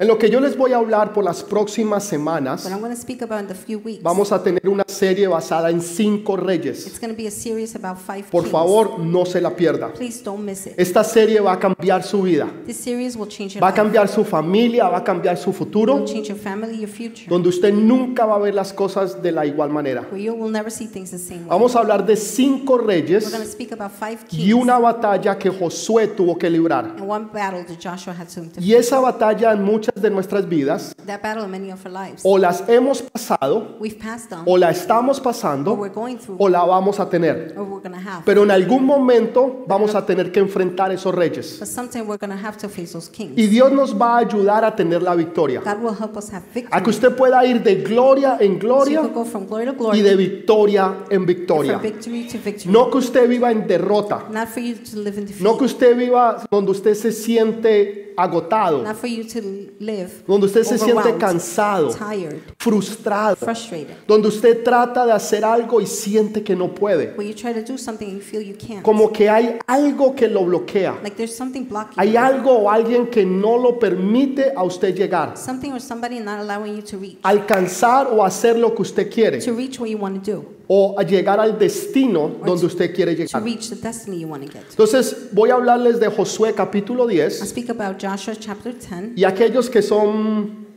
En lo que yo les voy a hablar por las próximas semanas, What I'm going to speak about in the few weeks, vamos a tener una serie basada en cinco reyes. it's going to be a series about five Por kings. favor, no se la pierda. Please don't miss it. Esta serie va a cambiar su vida, This series will change your va a life. cambiar su familia, va a cambiar su futuro, change your family, your future. donde usted nunca va a ver las cosas de la igual manera. Where you will never see things the same way. Vamos a hablar de cinco We're going to reyes speak about five y una batalla que Josué tuvo que librar. and one battle that Joshua had to defeat. Y esa batalla en muchas de nuestras vidas o las hemos pasado, o la estamos pasando, o la vamos a tener. Pero en algún momento vamos a tener que enfrentar esos reyes. Y Dios nos va a ayudar a tener la victoria. A que usted pueda ir de gloria en gloria y de victoria en victoria. victory to victory. No que usted viva en derrota. No que usted viva donde usted se siente agotado. Not for you to live Donde usted se siente cansado, tired, frustrado. frustrated. Donde usted trata de hacer algo y siente que no puede. Where you try to do something and you feel you can't. Como que hay algo que lo bloquea. Like there's something blocking Hay you. algo o alguien que no lo permite a usted llegar. Something or somebody not allowing you to reach. Alcanzar o hacer lo que usted quiere. To reach what you want to do. O a llegar al destino donde usted quiere llegar. reach the destiny you want to get to. Entonces voy a hablarles de Josué capítulo I 10 speak about Joshua chapter 10. y aquellos que son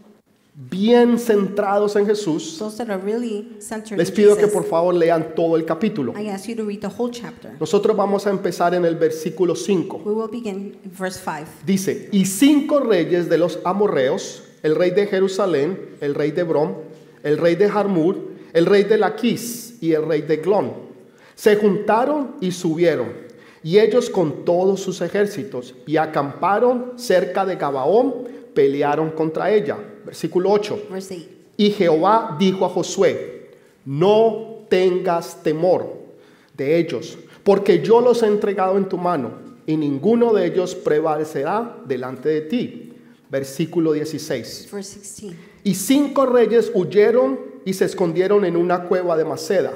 bien centrados en Jesús, Those that are really centered les pido que por favor lean todo el capítulo. I ask you to read the whole chapter. Nosotros vamos a empezar en el versículo 5. We will begin in verse 5. Dice, y cinco reyes de los amorreos, el rey de Jerusalén, el rey de Brom, el rey de Jarmur, el rey de Laquis y el rey de Glón, se juntaron y subieron, y ellos con todos sus ejércitos, y acamparon cerca de Gabaón, pelearon contra ella. Versículo 8. Verse 8. Y Jehová dijo a Josué, no tengas temor de ellos, porque yo los he entregado en tu mano, y ninguno de ellos prevalecerá delante de ti. Versículo 16. Verse 16. Y cinco reyes huyeron y se escondieron en una cueva de Maceda.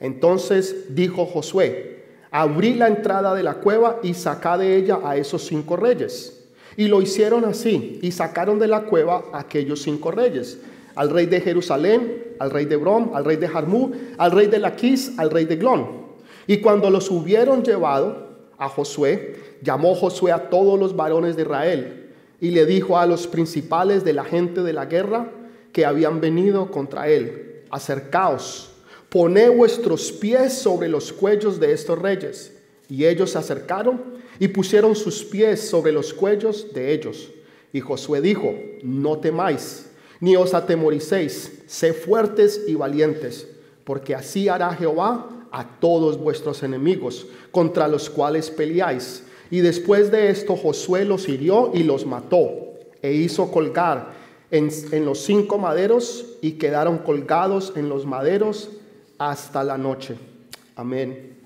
Entonces dijo Josué, abrí la entrada de la cueva y sacá de ella a esos cinco reyes. Y lo hicieron así, y sacaron de la cueva a aquellos cinco reyes, al rey de Jerusalén, al rey de Brom, al rey de Jarmú, al rey de Laquis, al rey de Glón. Y cuando los hubieron llevado a Josué, llamó Josué a todos los varones de Israel, y le dijo a los principales de la gente de la guerra que habían venido contra él, acercaos, poned vuestros pies sobre los cuellos de estos reyes. Y ellos se acercaron y pusieron sus pies sobre los cuellos de ellos. Y Josué dijo, no temáis, ni os atemoricéis, sé fuertes y valientes, porque así hará Jehová a todos vuestros enemigos, contra los cuales peleáis. Y después de esto Josué los hirió y los mató, e hizo colgar en, en los cinco maderos, y quedaron colgados en los maderos hasta la noche. Amén.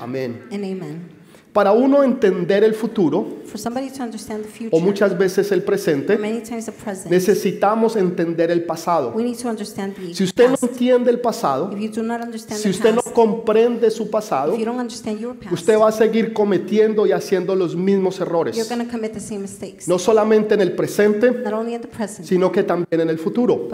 Amén. And amen. Para uno entender el futuro, For somebody to understand the future, o muchas veces el presente, many times the present, necesitamos entender el pasado. we need to understand the Si usted no past. entiende el pasado, If you do not understand si usted no past, comprende su pasado, if you don't understand your past, usted va a seguir cometiendo y haciendo los mismos you're errores. going to commit the same mistakes. No solamente en el presente, Not only in the present, sino que también en el futuro.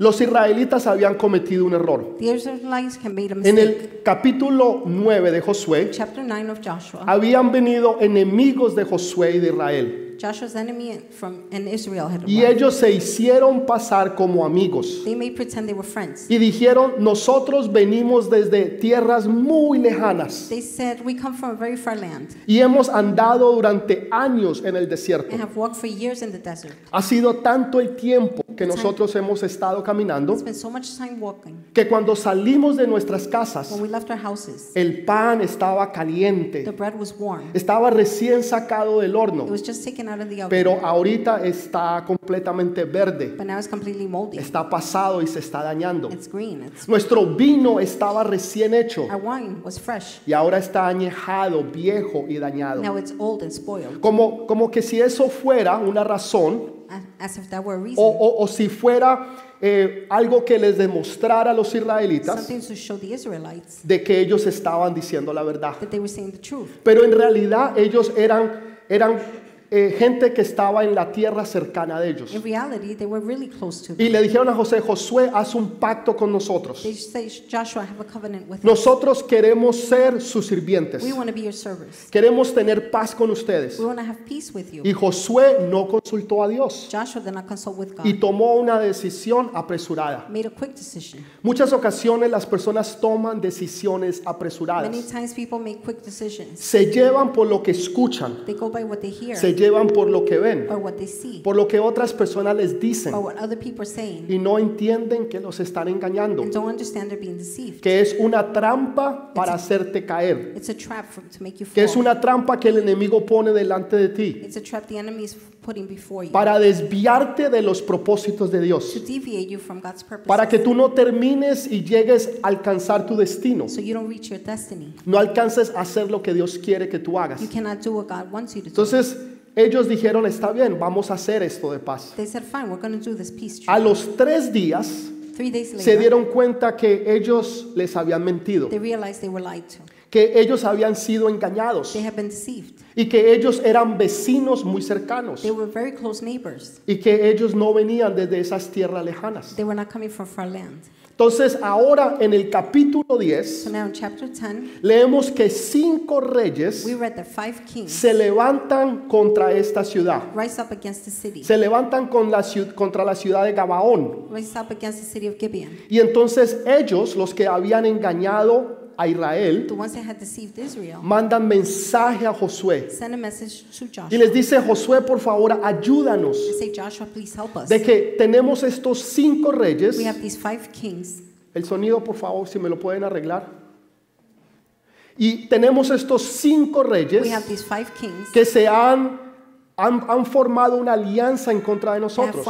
Los israelitas habían cometido un error. En el capítulo 9 de Josué, Chapter 9 of Joshua, habían venido enemigos de Josué y de Israel. Joshua's enemy from in Israel had Y arrived. ellos se hicieron pasar como amigos. They made pretend they were friends. Y dijeron, nosotros venimos desde tierras muy lejanas They said, We come from a very far land y hemos andado durante años en el desierto. and have walked for years in the desert. Ha sido tanto el tiempo que nosotros hemos estado caminando so much time walking. que cuando salimos de nuestras casas, When we left our houses, el pan estaba the caliente, bread was warm. estaba recién sacado del It horno, was just taken out of the oven. pero ahorita está completamente verde, But now it's completely moldy. está pasado y se está dañando. It's green. It's, Nuestro vino estaba recién hecho our wine was fresh. y ahora está añejado, viejo y dañado. Now it's old and spoiled. Como, como que si eso fuera una razón A- As if that were a o, reason. o- o si fuera eh, algo que les demostrara a los israelitas de que ellos estaban diciendo la verdad. Pero en realidad ellos eran, eran eh, gente que estaba en la tierra cercana de ellos. In reality, they were really close to Y le dijeron a José, Josué, haz un pacto con nosotros. They say, Joshua, have a covenant with us. Nosotros queremos ser sus sirvientes. We want to be your servants. Queremos tener paz con ustedes. We want to have peace with you. Y Josué no consultó a Dios Joshua did not consult with God. y tomó una decisión apresurada. Made a quick decision. Muchas ocasiones las personas toman decisiones Many apresuradas. times people make quick decisions. Se llevan por lo que escuchan, They go by what they hear se llevan por lo que ven, or what they see por lo que otras personas les dicen or what other people are saying y no entienden que los están engañando, que es una trampa para hacerte caer, It's a trap for, to make you que es una trampa que el enemigo pone delante de ti It's a trap the enemy is putting before you para desviarte de los propósitos de Dios, para que tú no termines y llegues a alcanzar tu destino, no alcances a hacer lo que Dios quiere que tú hagas. Entonces ellos dijeron, está bien, vamos a hacer esto de paz. They said, fine, we're going to do this peace A los tres días se dieron cuenta que ellos les habían mentido, they realized they were lied to. que ellos habían sido engañados They been y que ellos eran vecinos muy cercanos They were very close neighbors. y que ellos no venían desde esas tierras lejanas. They were not coming from far land. Entonces ahora en el capítulo 10 So now in chapter 10, leemos que cinco reyes we se levantan contra esta ciudad. rise up against the city, Se levantan con la ciu- contra la ciudad de Gabaón. rise up against the city of Gibeon. Y entonces ellos, los que habían engañado a Israel, The ones that had deceived Israel mandan mensaje a Josué. send a message to Y Joshua. les dice, Josué, por favor, ayúdanos. They say, Joshua, please help us. De que tenemos estos cinco reyes. We have these five kings. El sonido, por favor, si me lo pueden arreglar. Y tenemos estos cinco reyes We have these five kings que se han, han, han formado una alianza en contra de nosotros.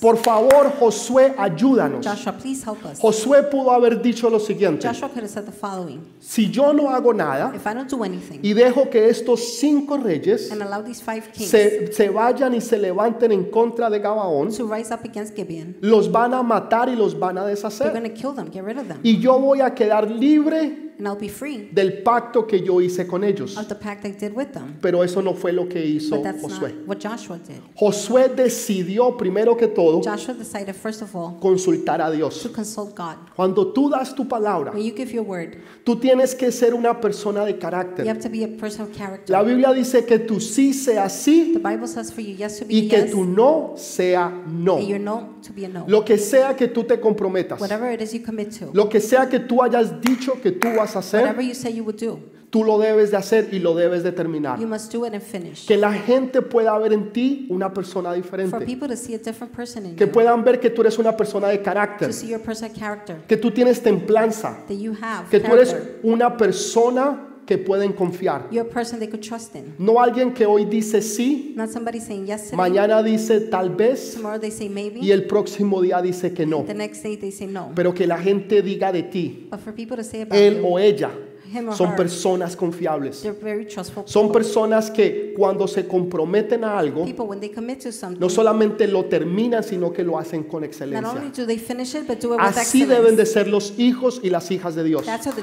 Por favor, Josué, ayúdanos. Joshua, please help us. Josué pudo haber dicho lo siguiente. Joshua could have said the following Si yo no hago nada If I don't do anything y dejo que estos cinco reyes and allow these five kings se, se vayan y se levanten en contra de Gabaón, to rise up against Gibeon, los van a matar y los van a deshacer. kill them, get rid of them, Y yo voy a quedar libre and I'll be free del pacto que yo hice con ellos. of the pact I did with them. Pero eso no fue lo que hizo But that's not Josué. what Joshua did. Josué decidió primero que todo Joshua decided, first of all, consultar a to Dios. consult God. Cuando tú das tu palabra, When you give your word, tú tienes que ser una persona de you carácter. have to be a person of character. La Biblia dice que tu sí sea sí The Bible says for you yes to be y que yes, tu no sea no. and your no to be a no. Lo que sea que tú te comprometas, Whatever it is you commit to, lo que sea que tú hayas dicho que tú vas a hacer, whatever you say you would do, tú lo debes de hacer y lo debes de terminar. you must do it and finish. Que la gente pueda ver en ti una persona For diferente. people to see a different person in Que you, puedan ver que tú eres una persona de carácter. to see your person of character, Que tú tienes templanza. that you have Que tú eres character. una persona que pueden confiar. You're a person they could trust in. No alguien que hoy dice sí, Not somebody saying yes today, mañana dice tal vez tomorrow they say maybe, y el próximo día dice que no. the next day they say no. Pero que la gente diga de ti, But for people to say about él you, o ella, him or son her, personas confiables. they're very trustful Son people. personas que cuando se comprometen a algo, People, when they commit to something, no solamente lo terminan, sino que lo hacen con not excelencia. only do they finish it, but do it with Así excellence. deben de ser los hijos y las hijas de Dios. That's how the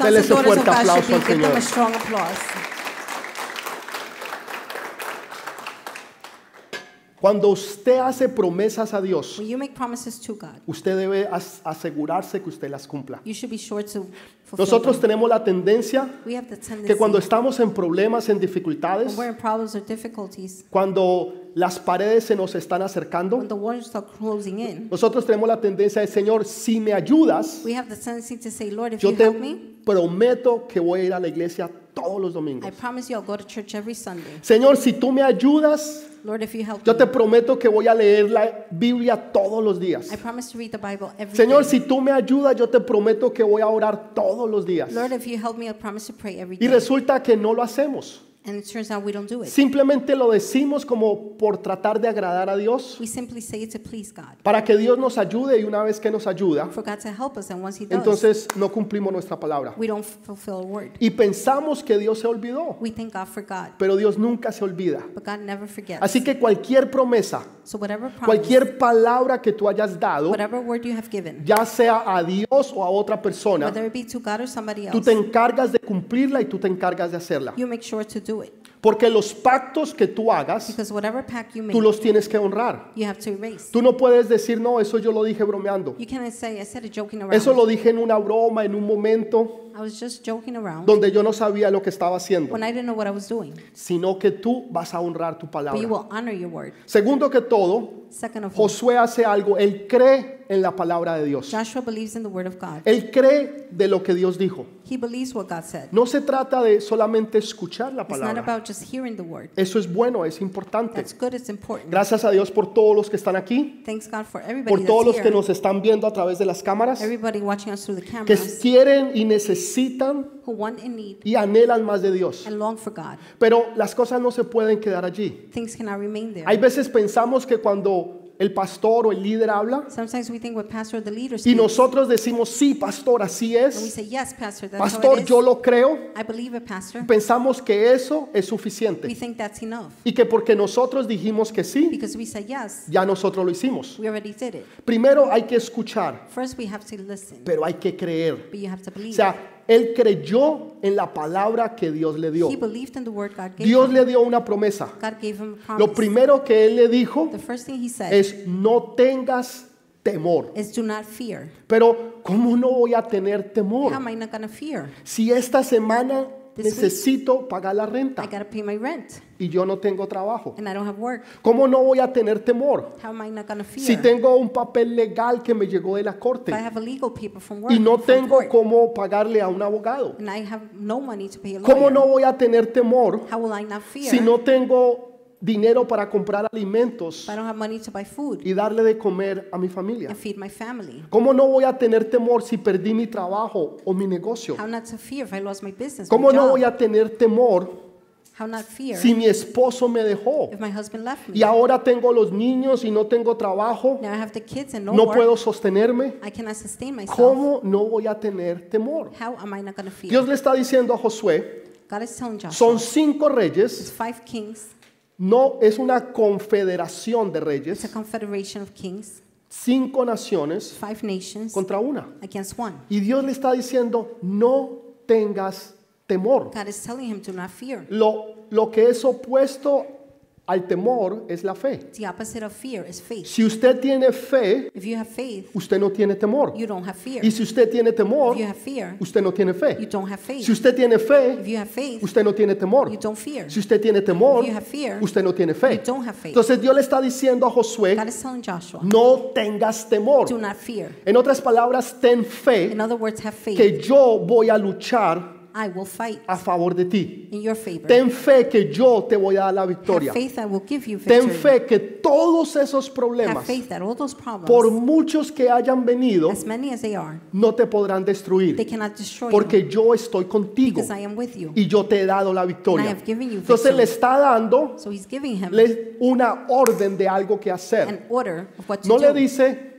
Dele sons ese and daughters of fuerte God should aplauso be. al Give them Señor. a strong applause. Cuando usted hace promesas a Dios, When you make promises to God, usted debe as- asegurarse que usted las cumpla. you should be sure to fulfill Nosotros them. tenemos la tendencia We have the tendency, que cuando estamos en problemas, en dificultades, when we're in problems or difficulties, cuando las paredes se nos están acercando, when the walls start closing in, nosotros tenemos la tendencia de, Señor, si me ayudas, we have the tendency to say, Lord, if yo you te help me, prometo que voy a ir a la iglesia todos los domingos. I promise you I'll go to church every Sunday. Señor, si tú me ayudas, Lord, if you help yo me, te prometo que voy a leer la Biblia todos los días. I promise to read the Bible every Señor, day. si tú me ayudas, yo te prometo que voy a orar todos los días. Lord, if you help me, I promise to pray every Y day. resulta que no lo hacemos. And it turns out we don't do it. Simplemente lo decimos como por tratar de agradar a Dios, We simply say it to please God, para que Dios nos ayude y una vez que nos ayuda, for God to help us. And once He does, entonces no cumplimos nuestra palabra. we don't fulfill a word. Y pensamos que Dios se olvidó, We thank God for God, pero Dios nunca se olvida. but God never forgets. Así que cualquier promesa, So whatever promise, cualquier palabra que tú hayas dado, whatever word you have given, ya sea a Dios o a otra persona, whether it be to God or somebody tú else, te encargas de cumplirla y tú te encargas de hacerla. you make sure to do it. Porque los pactos que tú hagas, Because whatever pact you tú make, los tienes que honrar. you have to erase. Tú no puedes decir, no, eso yo lo dije bromeando. You cannot say, I said it joking around. Eso lo dije en una broma, en un momento I was just joking around donde yo no sabía lo que estaba haciendo, when I didn't know what I was doing. sino que tú vas a honrar tu But you palabra. will honor your word. Segundo que todo, Second of all, Josué hace algo, él cree en la palabra de Dios. Joshua believes in the word of God. Él cree de lo que Dios dijo. He believes what God said. No se trata de solamente escuchar la It's not palabra. about just hearing the word. Eso es bueno, es importante. That's good, it's important. Gracias a Dios por todos los que están aquí, Thanks God for everybody por todos los that's que here. nos están viendo a través de las cámaras, Everybody watching us through the que cameras quieren y necesitan who want and need y anhelan más de Dios. and long for God. Pero las cosas no se pueden quedar allí. Things cannot remain there. Hay veces pensamos que cuando el pastor o el líder habla Sometimes we think what pastor or the leader y nosotros decimos, sí, pastor, así we es. say, yes, pastor, that's how Pastor, it is. yo lo creo. I believe it, pastor. Pensamos que eso es We suficiente think that's enough. y que porque nosotros dijimos que sí, Because we said yes, ya nosotros lo hicimos. we already did it. Primero hay que escuchar, First, we have to listen, pero hay que creer. but you have to O believe. sea, él creyó en la palabra que Dios le dio. He believed in the word God gave Dios le dio una promesa. Lo primero que él le dijo es no tengas temor. Pero ¿cómo no voy a tener temor? Si esta semana necesito pagar la I renta to pay my rent y yo no tengo trabajo. and I don't have work. ¿Cómo no voy a tener temor? How am I not fear? Si tengo un papel legal que me llegó de la corte I have a legal paper from work y no tengo court, cómo pagarle a un abogado. and I have no money to pay a ¿Cómo no voy a tener temor how will I not fear si no tengo dinero para comprar alimentos if I don't have money to buy food y darle de comer a mi familia? and feed my family? ¿Cómo no voy a tener temor si perdí mi trabajo o mi negocio? How not to fear if I lost my business, ¿Cómo no job? voy a tener temor How not fear si mi esposo me dejó if my husband left me? y ahora tengo los niños y no tengo trabajo? Now I have the kids and no, No work. puedo sostenerme. I cannot sustain myself. ¿Cómo no voy a tener temor? How am I not going to fear? Dios le está diciendo a Josué, God is telling Joshua, son cinco reyes, five kings. No es una confederación de It's a reyes, confederation of kings, cinco naciones five nations contra una. against one. Y Dios le está diciendo, no tengas temor. God is telling him to not fear. Lo, lo que es opuesto al temor es la fe. The opposite of fear is faith. Si usted tiene fe, If you have faith, usted no tiene temor. you don't have fear. Y si usted tiene temor, If you have fear, usted no tiene you fe. don't have faith. Si usted tiene fe, If you have faith, usted no tiene temor. you don't fear. Si usted tiene temor, If you have fear, usted no tiene You fe. don't have faith. Entonces Dios le está diciendo a Josué, God is telling Joshua, no tengas temor. do not fear. En otras palabras, ten fe In other words, have faith. que yo voy a luchar I will fight a favor de ti. in your favor. Ten fe que yo te voy a dar la Have victoria. faith I will give you Ten fe que todos esos Have problemas, faith that all those por problems, muchos que hayan venido, as many as they are, no te podrán they destruir. cannot destroy you Porque yo estoy contigo because I am with you. y yo te he dado la And I victoria. have given you Entonces le está dando So he's giving him le- una orden de algo que an hacer. order of what to No le dice,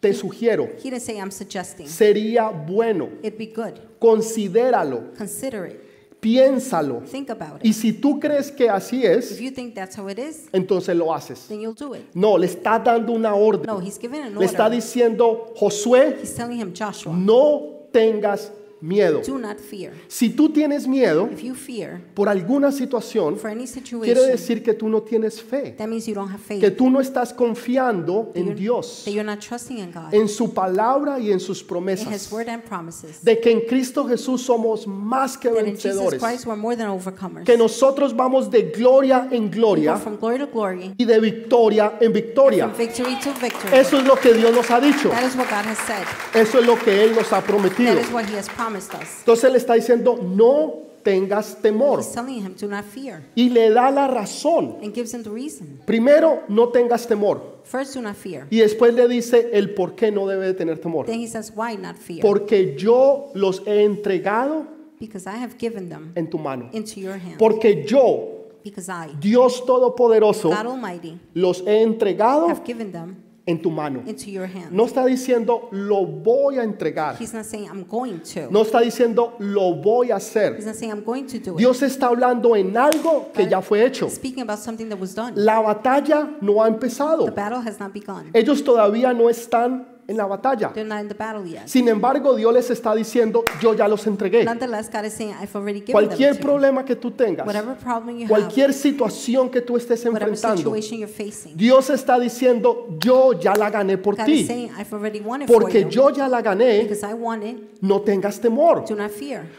te sugiero, He didn't say I'm suggesting. sería bueno, It'd be good. considéralo, Consider it. piénsalo. Think about Y it. si tú crees que así If es, you think that's how it is, entonces lo haces. then you'll do it. No, le está dando una orden. No, he's giving an Le está order. diciendo, Josué, He's telling him, Joshua, no tengas miedo. do not fear. Si tú tienes miedo If you fear por alguna situación, for any quiere decir que tú no tienes fe, that means you don't have faith. que tú no estás confiando en Dios, That you're not trusting in God, en su palabra y en sus in His promesas, word and promises. de que en Cristo Jesús somos más que That in Jesus vencedores, Christ we're more than overcomers. que nosotros vamos de gloria en gloria from glory to glory, y de victoria en victoria. from victory to victory. Eso es lo que Dios nos ha dicho, That is what God has said. eso es lo que Él nos ha prometido. That is what He has promised us. Entonces le está diciendo, no tengas temor. He's telling him to not fear Y le da la razón. and gives him the reason. Primero, no tengas temor. First, do not fear. Y después le dice el por qué no debe de tener temor. Then he says, Why not fear? Porque yo los he entregado Because I have given them en tu mano. into your hand. Porque yo, Because I, Dios Todopoderoso, God Almighty, los he entregado have given them en tu mano. into your hand. No está diciendo lo voy a entregar. He's not saying I'm going to. No está diciendo lo voy a hacer. He's not saying I'm going to do it. Dios está hablando en algo que ya fue hecho. He's speaking about something that was done. La batalla no ha The empezado. battle has not begun. Ellos todavía no están en la batalla. Sin embargo, Dios les está diciendo, yo ya los entregué. Cualquier problema que tú tengas, cualquier situación que tú estés enfrentando, Dios está diciendo, yo ya la gané por ti. Porque yo ya la gané, no tengas temor.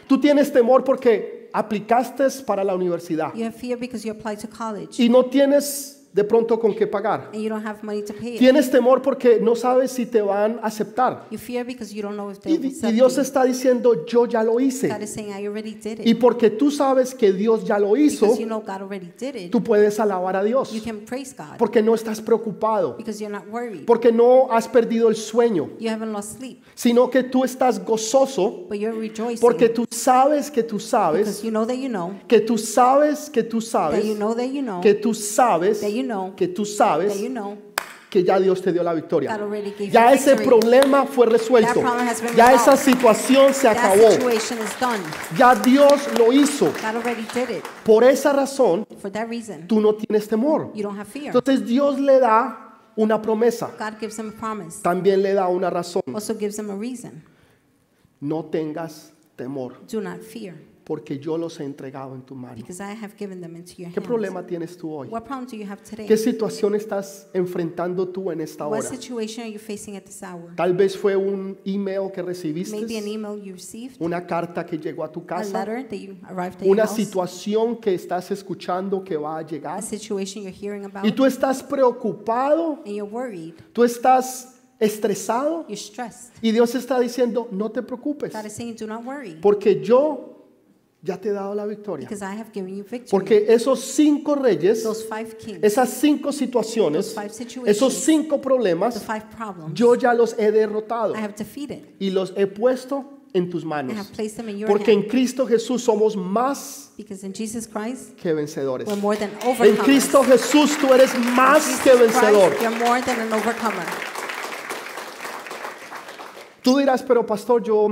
Tú tienes temor porque aplicaste para la universidad y no tienes de pronto con qué pagar. and you don't have money to pay it. Tienes temor porque no sabes si te van a aceptar. You fear because you don't know if they Y, will y accept Dios you. está diciendo, yo ya lo God hice. is saying, I already did Y it. porque tú sabes que Dios ya lo hizo, Because you know God already did it, tú puedes alabar a Dios. you can praise God Porque no estás preocupado. because you're not worried. Porque no has perdido el sueño. You haven't lost sleep, Sino que tú estás gozoso but you're rejoicing porque tú sabes que tú because sabes, you know that you know, que tú sabes, que tú that sabes, you know that you know, que tú sabes, that you know, que tú sabes you know, que ya Dios te dio la victoria. Ya ese victory. problema fue resuelto. Ya esa situación se That acabó. Ya Dios lo hizo. Por esa razón, reason, tú no tienes temor. Entonces Dios le da una promesa. También le da una razón. No tengas temor, Do not fear, porque yo los he entregado en tu mano. because I have given them into your ¿Qué problema tienes tú hoy? What problem do you have today? ¿Qué situación estás enfrentando tú en esta What hora? situation are you facing at this hour? Tal vez fue un email que recibiste, Maybe an email you received, una carta que llegó a tu a casa, letter that you arrived at your una house, situación que estás escuchando que va a llegar. a situation you're hearing about, Y tú estás preocupado, and you're worried, tú estás estresado you're stressed. y Dios está diciendo, no te preocupes, God is saying, do not worry, porque yo ya te he dado la victoria. Porque esos cinco reyes, kings, esas cinco situaciones, esos cinco problemas, problems, yo ya los he derrotado I have defeated. y los he puesto en tus manos. Porque en. Cristo Jesús somos más Christ, que vencedores. we're more than En. Cristo Jesús tú eres más que vencedor. Christ. Tú dirás, pero pastor, yo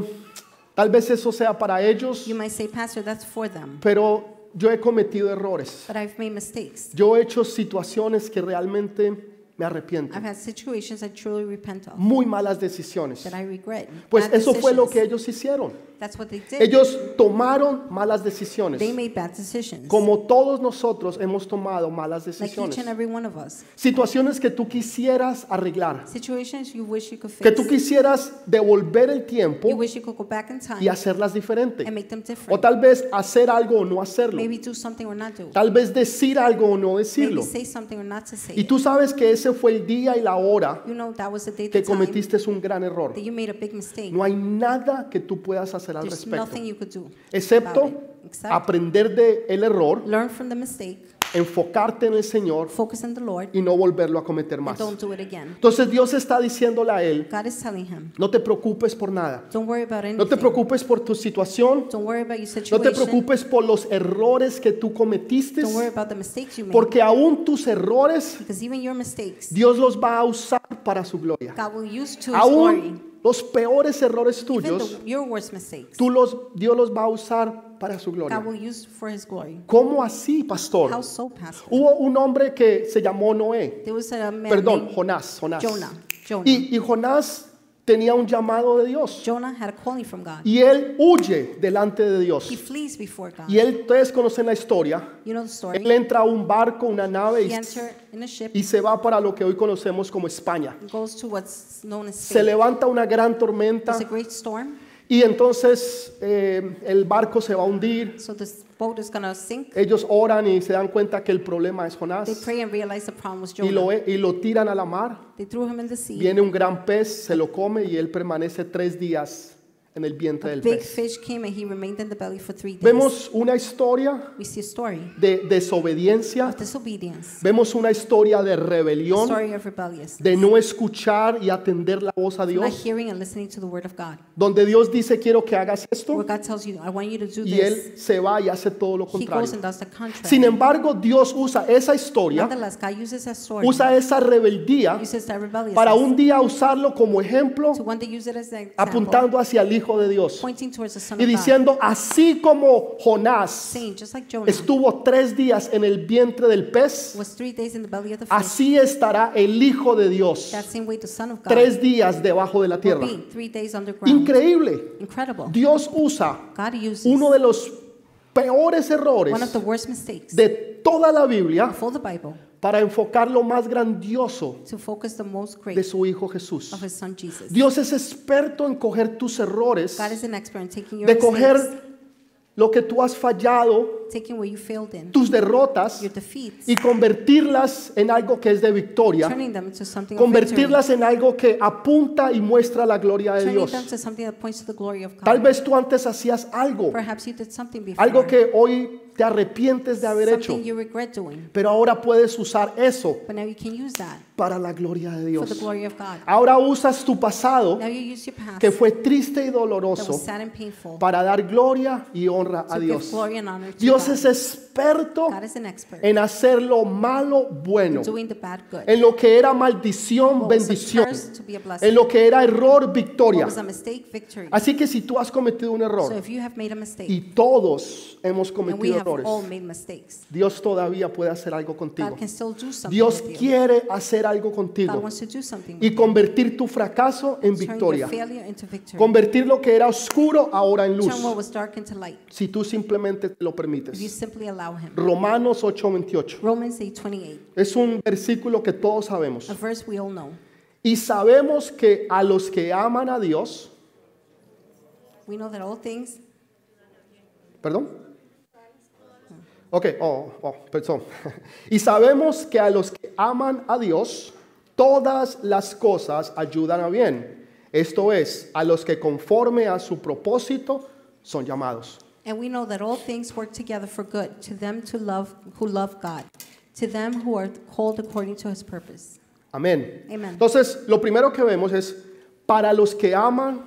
tal vez eso sea para ellos, You might say, Pastor, that's for them. pero yo he cometido errores. But I've made mistakes. Yo he hecho situaciones que realmente me arrepiento. I've had situations I truly repent of, Muy malas decisiones. that I regret. Pues Bad eso fue lo decisions. que ellos hicieron. That's what they did. Ellos tomaron malas decisiones. They made bad decisions. Como todos nosotros hemos tomado malas Like each decisiones. and every one of us. Situaciones que tú quisieras arreglar. Situations you wish you could Que fix. tú quisieras devolver el You tiempo wish you could go back in time y hacerlas diferente. and make them O different. tal vez hacer algo o no hacerlo. Maybe do something or not do. Tal vez decir algo o no Maybe decirlo. say something or not to say Y it. tú sabes que ese fue el día y la hora You know that was the day, que the cometiste un gran error. that you made a big mistake. No hay nada que tú puedas hacer al There's respecto, excepto aprender del el error, Learn from the mistake, enfocarte en el Señor focus on the Lord, y no volverlo a cometer and más. don't do it again. Entonces Dios está diciéndole a él, God is telling him, no te preocupes por nada. don't worry about No te anything. preocupes por tu situación. Don't worry about your No te preocupes por los errores que tú cometiste. Don't worry about the mistakes you made. Porque aún tus errores, Because even your mistakes, Dios los va a usar para su gloria. God will use to His glory. Aún los peores errores Even tuyos, the, your worst mistakes, tú los, Dios los va a usar para su God gloria. will use for His glory. ¿Cómo así, pastor? How so, Pastor? Hubo un hombre que se llamó Noé. There was a man Perdón, named Jonás. Jonás. Jonah. Jonah. Y, y Jonás tenía un llamado de Dios. Jonah had a calling from God. Y él huye delante de Dios. He flees before God. Y él, ustedes conocen la historia. You know the story. Él entra a un barco, una nave He y, entered in a ship y se va para lo que hoy conocemos como España. and goes to what's known as Se levanta una gran tormenta There's a great storm, y entonces eh, el barco se va a hundir. so this boat is to sink. Ellos oran y se dan cuenta que el problema es They Jonás pray and realize the problem was y lo, Jonah. y lo tiran a la mar. They threw him in the sea. Viene un gran pez, se lo come y él permanece tres días en el vientre del big pez. fish came and he remained in the belly for three days. Vemos una historia We see a story de desobediencia, of disobedience, vemos una historia de a rebelión, story of rebellious, de no escuchar y atender la voz a not Dios, hearing and listening to the word of God. donde Dios dice quiero que hagas Where esto God tells you, I want you to do y this. él se va y hace todo lo He goes contrario. and does the contrary. Sin embargo, Dios usa esa historia, Nonetheless, God uses that story, usa esa rebeldía uses that rebelliousness para un día usarlo como ejemplo to one day use it as an example, apuntando hacia el Hijo de Dios. Y diciendo, así como Jonás estuvo tres días en el vientre del pez, así estará el Hijo de Dios tres días debajo de la tierra. Increíble. Dios usa uno de los peores errores de toda la Biblia para enfocar lo más grandioso to focus the most de great su Hijo Jesús. Dios es experto en coger tus errores, God is an expert in taking your de coger lo que tú has fallado, taking what you failed in, tus derrotas, y convertirlas en algo que es de victoria, convertirlas en algo que apunta y muestra la gloria de Dios. Tal vez tú antes hacías algo, Perhaps you did something before, algo que hoy te arrepientes de haber hecho, pero ahora puedes usar eso para la gloria de Dios. Ahora usas tu pasado, que fue triste y doloroso, para dar gloria y honra a Dios. Dios es experto en hacer lo malo bueno, en lo que era maldición, bendición, en lo que era error, victoria. Así que si tú has cometido un error, y todos hemos cometido have errores, Dios todavía puede hacer algo contigo. Dios quiere hacer algo contigo y convertir tu fracaso en victoria. Convertir lo que era oscuro ahora en luz, si tú simplemente lo permites. Romanos 8:28. Romans 8:28, Es un versículo que todos sabemos. Y sabemos que a los que aman a Dios, We know that all things, perdón. Ok, oh, oh, perdón. Y sabemos que a los que aman a Dios, todas las cosas ayudan a bien. Esto es, a los que conforme a su propósito son llamados. and we know that all things work together for good to them to love who love God, to them who are called according to His purpose. Amén. Amen. Entonces, lo primero que vemos es para los que aman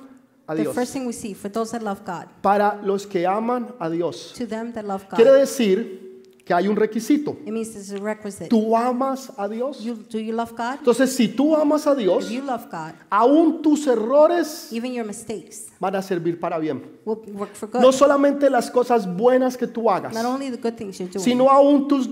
a The Dios. first thing we see for those that love God, Para los que aman a Dios. to them that love God, Quiere decir que hay un requisito. it means there's a requisite. ¿Tú amas a Dios? You, do you love God? Entonces, si tú amas a Dios, If you love God, aún tus errores even your mistakes van a servir para bien. will work for good. No solamente las cosas buenas que tú hagas, Not only the good things you're doing, sino aún tus,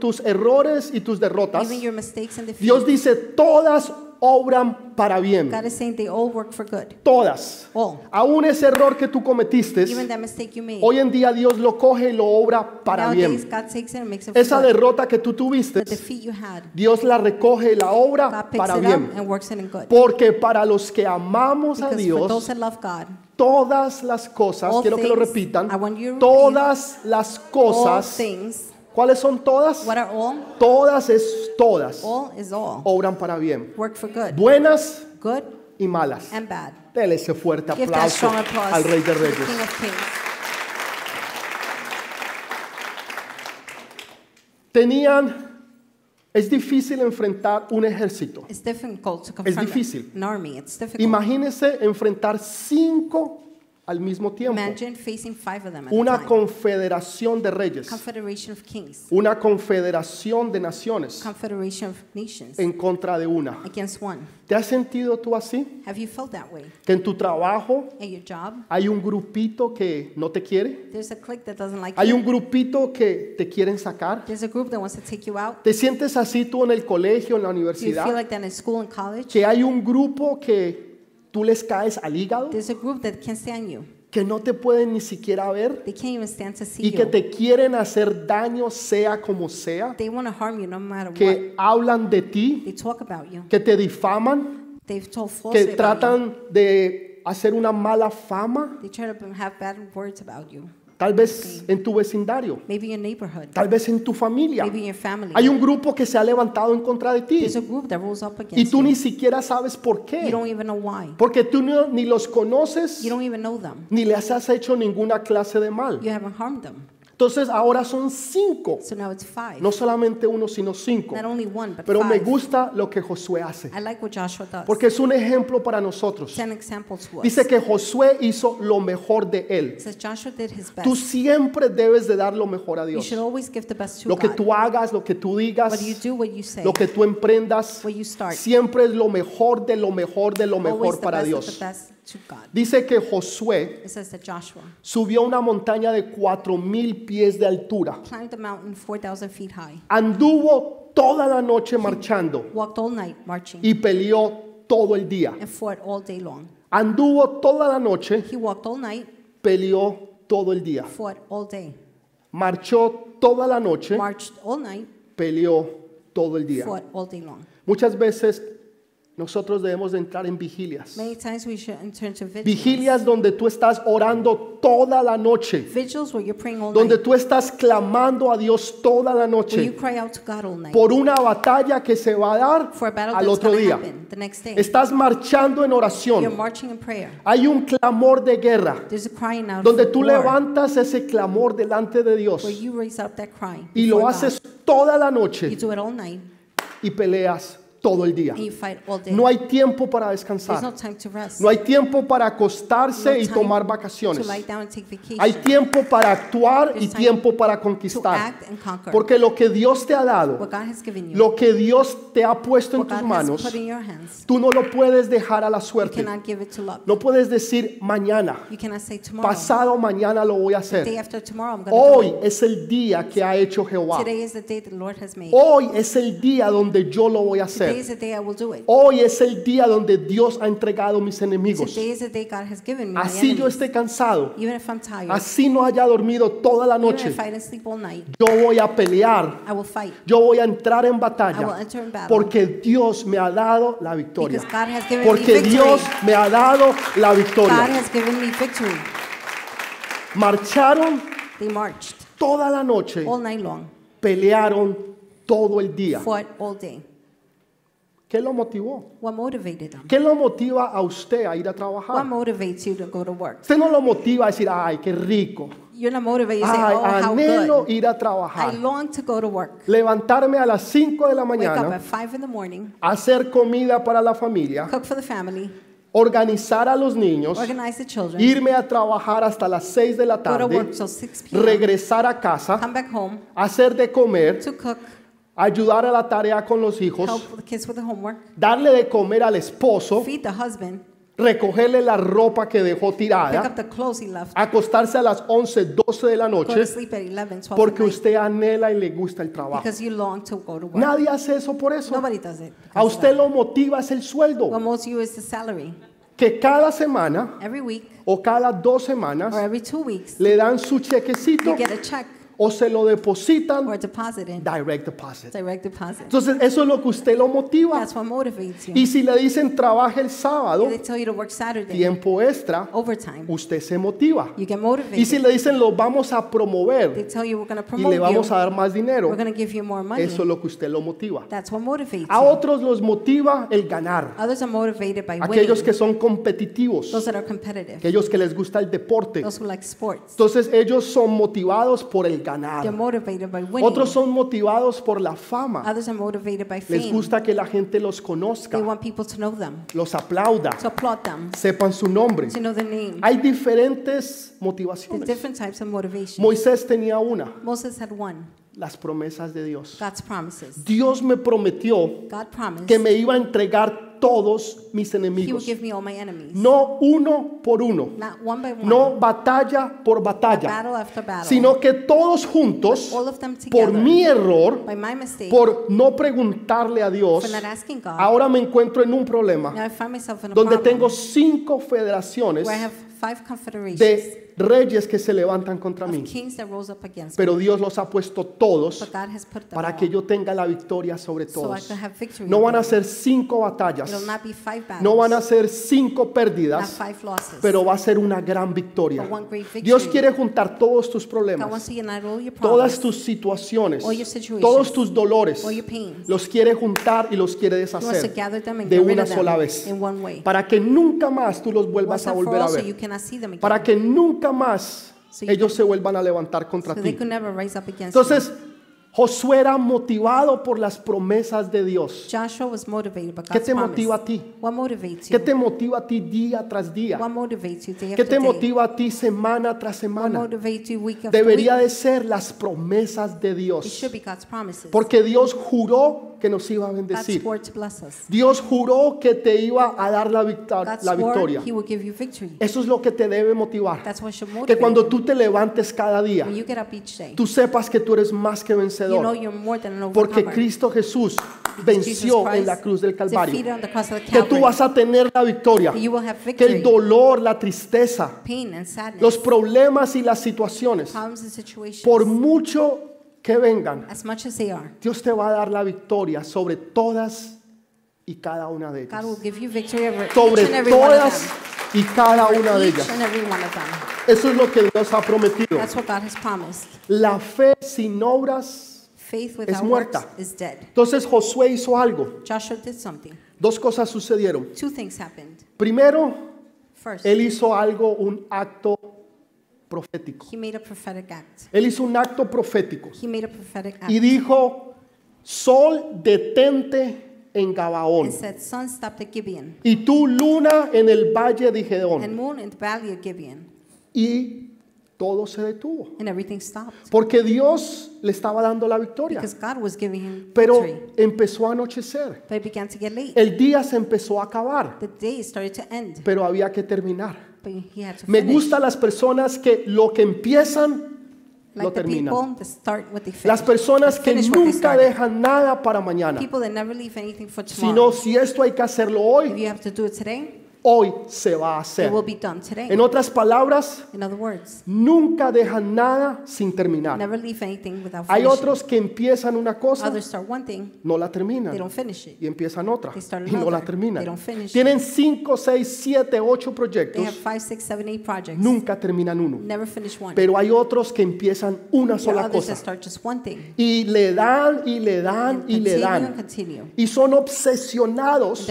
tus errores y tus derrotas. even your mistakes and defeats. Dios dice, todas obran para bien. God is saying they all work for good. Todas. All. Aún ese error que tú cometiste, Even that mistake you made. hoy en día Dios lo coge y lo obra para Nowadays, bien. God takes it and makes it Esa for derrota que tú tuviste, The defeat you had, Dios la recoge y la obra God picks para it up bien. and works it in good. Porque para los que amamos a Because for those Dios, that love God, todas las cosas, All quiero que lo things, repitan, I want you to repeat, todas las all cosas, things, ¿cuáles son todas? what are all? Todas es todas, All is all. obran para bien. Work for good. Buenas Good y malas. and bad. Dele ese fuerte Give aplauso al Rey de Reyes. King of Kings. Tenían, es difícil enfrentar un ejército. It's difficult to confront difícil. an army. It's difficult. Imagínense enfrentar cinco al mismo tiempo. Imagine facing five of them at a Una confederación de reyes, una confederación de naciones. En contra de una. ¿Te has sentido tú así? Que en tu trabajo hay un grupito que no te quiere, hay un grupito que te quieren sacar. ¿Te sientes así tú en el colegio, en la universidad? Que hay un grupo que tú les caes al hígado, There's a group that can't stand you. que no te pueden ni siquiera ver They can't even stand to see y que you. te quieren hacer daño sea como sea, They want to harm you no matter what. que hablan de ti, They talk about you. que te difaman, They've told que falsely about you. tratan de hacer una mala fama, They try to have bad words about you. Tal vez en tu vecindario, Maybe your neighborhood. tal vez en tu familia. Maybe in your family. Hay un grupo que se ha levantado en contra de ti There's a group that rolls up y tú you. ni siquiera sabes por You qué, don't even know why. porque tú no- ni los conoces You don't even know them. ni les has hecho ninguna clase de mal. You haven't harmed them. Entonces ahora son cinco, So now it's five. no solamente uno, sino cinco. Not only one, but Pero me five. gusta lo que Josué hace, I like what Joshua does. porque es un ejemplo para nosotros. It's an example to us. Dice que Josué hizo lo mejor de él. It says Joshua did his best. Tú siempre debes de dar lo mejor a You Dios. should always give the best to Lo que God. tú hagas, lo que tú digas, What you do, what you say, lo que tú emprendas, what you start. siempre es lo mejor de lo mejor de lo mejor para Dios. Dice que Josué subió una montaña de cuatro mil pies de altura. 4,000 Anduvo toda la noche marchando y peleó todo el día. Anduvo toda la noche, He walked all night, peleó todo el día. fought all day, Marchó toda la noche, peleó todo el día. Muchas veces nosotros debemos de entrar en vigilias. Vigilias donde tú estás orando toda la noche, donde tú estás clamando a Dios toda la noche. cry out to God all night. Por una batalla que se va a dar al otro día. Estás marchando en oración. Hay un clamor de guerra. Donde tú levantas ese clamor delante de Dios. Y lo haces toda la noche. Y peleas todo el día. No hay tiempo para descansar. No hay tiempo para acostarse y tomar to vacaciones. Hay tiempo para actuar y tiempo para conquistar. Porque lo que Dios te ha dado, lo que Dios te ha puesto en tus manos, tú no lo puedes dejar a la suerte. No puedes decir mañana, pasado mañana lo voy a hacer. Hoy es el día que ha hecho Jehová. Hoy es el día donde yo lo voy a Today hacer. is the day I will do it. Hoy es el día donde Dios ha entregado mis enemigos. Así yo esté cansado, Even if I'm tired, así no haya dormido toda la even noche, yo voy a pelear, yo voy a entrar en batalla, porque Dios me ha dado la victoria. Porque. Dios me ha dado la victoria. Marcharon toda la noche, all night long, pelearon todo el día. ¿Qué lo motivó? What motivated them? ¿Qué lo motiva a usted a ir a What trabajar? motivates you to go to work? Usted no lo motiva a decir, ay, qué rico. You're not motivated. You say, Ay, oh, how anhelo good. ir a I trabajar. long to go to work. Levantarme a las 5 de la Wake up mañana, at 5 in the morning, hacer comida para la familia, cook for the family, organizar a los niños, organize the children, irme a trabajar hasta las 6 de la go to tarde, work till 6 p.m., regresar a casa, come back home hacer de comer, to cook, ayudar a la tarea con los hijos, help the kids with the homework, darle de comer al esposo, feed the husband, recogerle la ropa que dejó pick tirada, up the clothes he left, acostarse a las 11, 12 de la go to noche, sleep at 11, 12 porque at night, usted anhela y le gusta el trabajo. because you long to go to work. Nadie hace eso por eso. Nobody does it. because A of usted that. lo motiva es el What sueldo. motivates you is the salary. Que cada semana Every week o cada dos or semanas every two weeks, le dan su chequecito you get a check o se lo depositan or deposit in, direct deposit. direct deposit. Entonces eso es lo que usted lo motiva. That's what motivates you. Y si le dicen trabaje el sábado, If they tell you to work Saturday, tiempo extra, overtime, usted se motiva. you get Y motivated. si le dicen lo vamos a They promover tell you we're to y promote le vamos you, a dar más dinero, we're going to give you more money. eso es lo que usted lo motiva. That's what motivates A you. otros los motiva el ganar. Others are motivated by Aquellos winning. que son competitivos, Those that are competitive. aquellos que les gusta el deporte. Those who like sports. Entonces ellos son motivados por el ganar. Otros son motivados por la fama. Others are motivated by Les gusta que la gente los They conozca, want people to know them, los aplauda, sepan su nombre. Hay diferentes motivaciones. Moisés tenía una, las promesas de Dios. God's promises. Dios me prometió God promised que me iba a entregar todos mis He would enemigos. give me all my enemies. No uno por uno, Not one by one, no batalla por batalla, battle after battle, sino que todos juntos, all of them por together, mi error, by my mistake, por no preguntarle a Dios, for not asking God. ahora me encuentro en un problema Now I find myself in a donde problem tengo cinco federaciones where I have five confederations de reyes que se levantan contra mí. Pero Dios los ha puesto todos para que yo tenga la victoria sobre todos. No van a ser cinco batallas, no van a ser cinco pérdidas, pero va a ser una gran victoria. Dios quiere juntar todos tus problemas, todas tus situaciones, todos tus dolores, los quiere juntar y los quiere deshacer de una sola vez, para que nunca más tú los vuelvas a volver a ver, para que nunca más So ellos se vuelvan a levantar contra so ti. Entonces, Josué era motivado por las promesas de Dios. Joshua was motivated by ¿Qué God's te promise. motiva a ti? What motivates ¿Qué you? te motiva a ti día tras día? What motivates you day ¿Qué te motiva a ti semana tras What semana? motivates you week after Debería week? de ser las promesas de It Dios. should be God's promises. Porque Dios juró que nos iba a bendecir. swore to bless us. Dios juró que te iba a dar la, victor- God la victoria. He will give you victory. Eso es lo que te debe motivar. That's what should Que cuando tú te levantes cada día, When you get up each day, tú sepas que tú eres más que you know vencedor. you're more than an Porque overcomer. Cristo Jesús venció en la cruz del Calvario. defeated on the cross of the Que tú Calvary. vas a tener la victoria. That you will have Que el dolor, la tristeza, Pain and sadness. los problemas y las situaciones, problems and situations. por mucho que vengan, as much as they are. Dios te va a dar la victoria sobre todas y cada una de God ellas. will give you victory over Sobre each and every one of todas them. y cada una de Each ellas. and every one of them. Eso es lo que Dios ha prometido. That's what God has promised. La fe sin obras. Faith without muerta. works is dead. Entonces Josué hizo algo. Joshua did something. Dos cosas sucedieron. Two things happened. Primero, First, él hizo algo, un acto profético. he made a prophetic act. Él hizo un acto profético He made a prophetic act y dijo, sol detente en Gabaón and said, Sun stopped at Gibeon, y tú luna en el valle de and Gedeón. moon in the valley of Gibeon, Y todo se detuvo. and everything stopped. Porque Dios le estaba dando la victoria. Because God was giving him Pero empezó a anochecer. But it began to get late. El día se empezó a acabar, The day started to end, pero había que terminar. but he had to Me gustan las personas que lo que empiezan lo terminan. Las personas que nunca dejan nada para mañana. Sino si esto hay que hacerlo hoy, hoy se va a hacer. it will be done today. En otras palabras, In other words, nunca dejan nada sin terminar. never leave anything without Hay otros que empiezan una cosa, Others start one thing, no la they terminan. don't finish it. Y empiezan otra. They start Y no la another. terminan. They don't finish Tienen 5, 6, 7, 8 They proyectos. have five, six, seven, eight projects. Nunca terminan uno. Never finish one. Pero hay otros que empiezan una There sola cosa. start just one thing. Y le dan y le dan And y le continue and dan. continue. Y son obsesionados.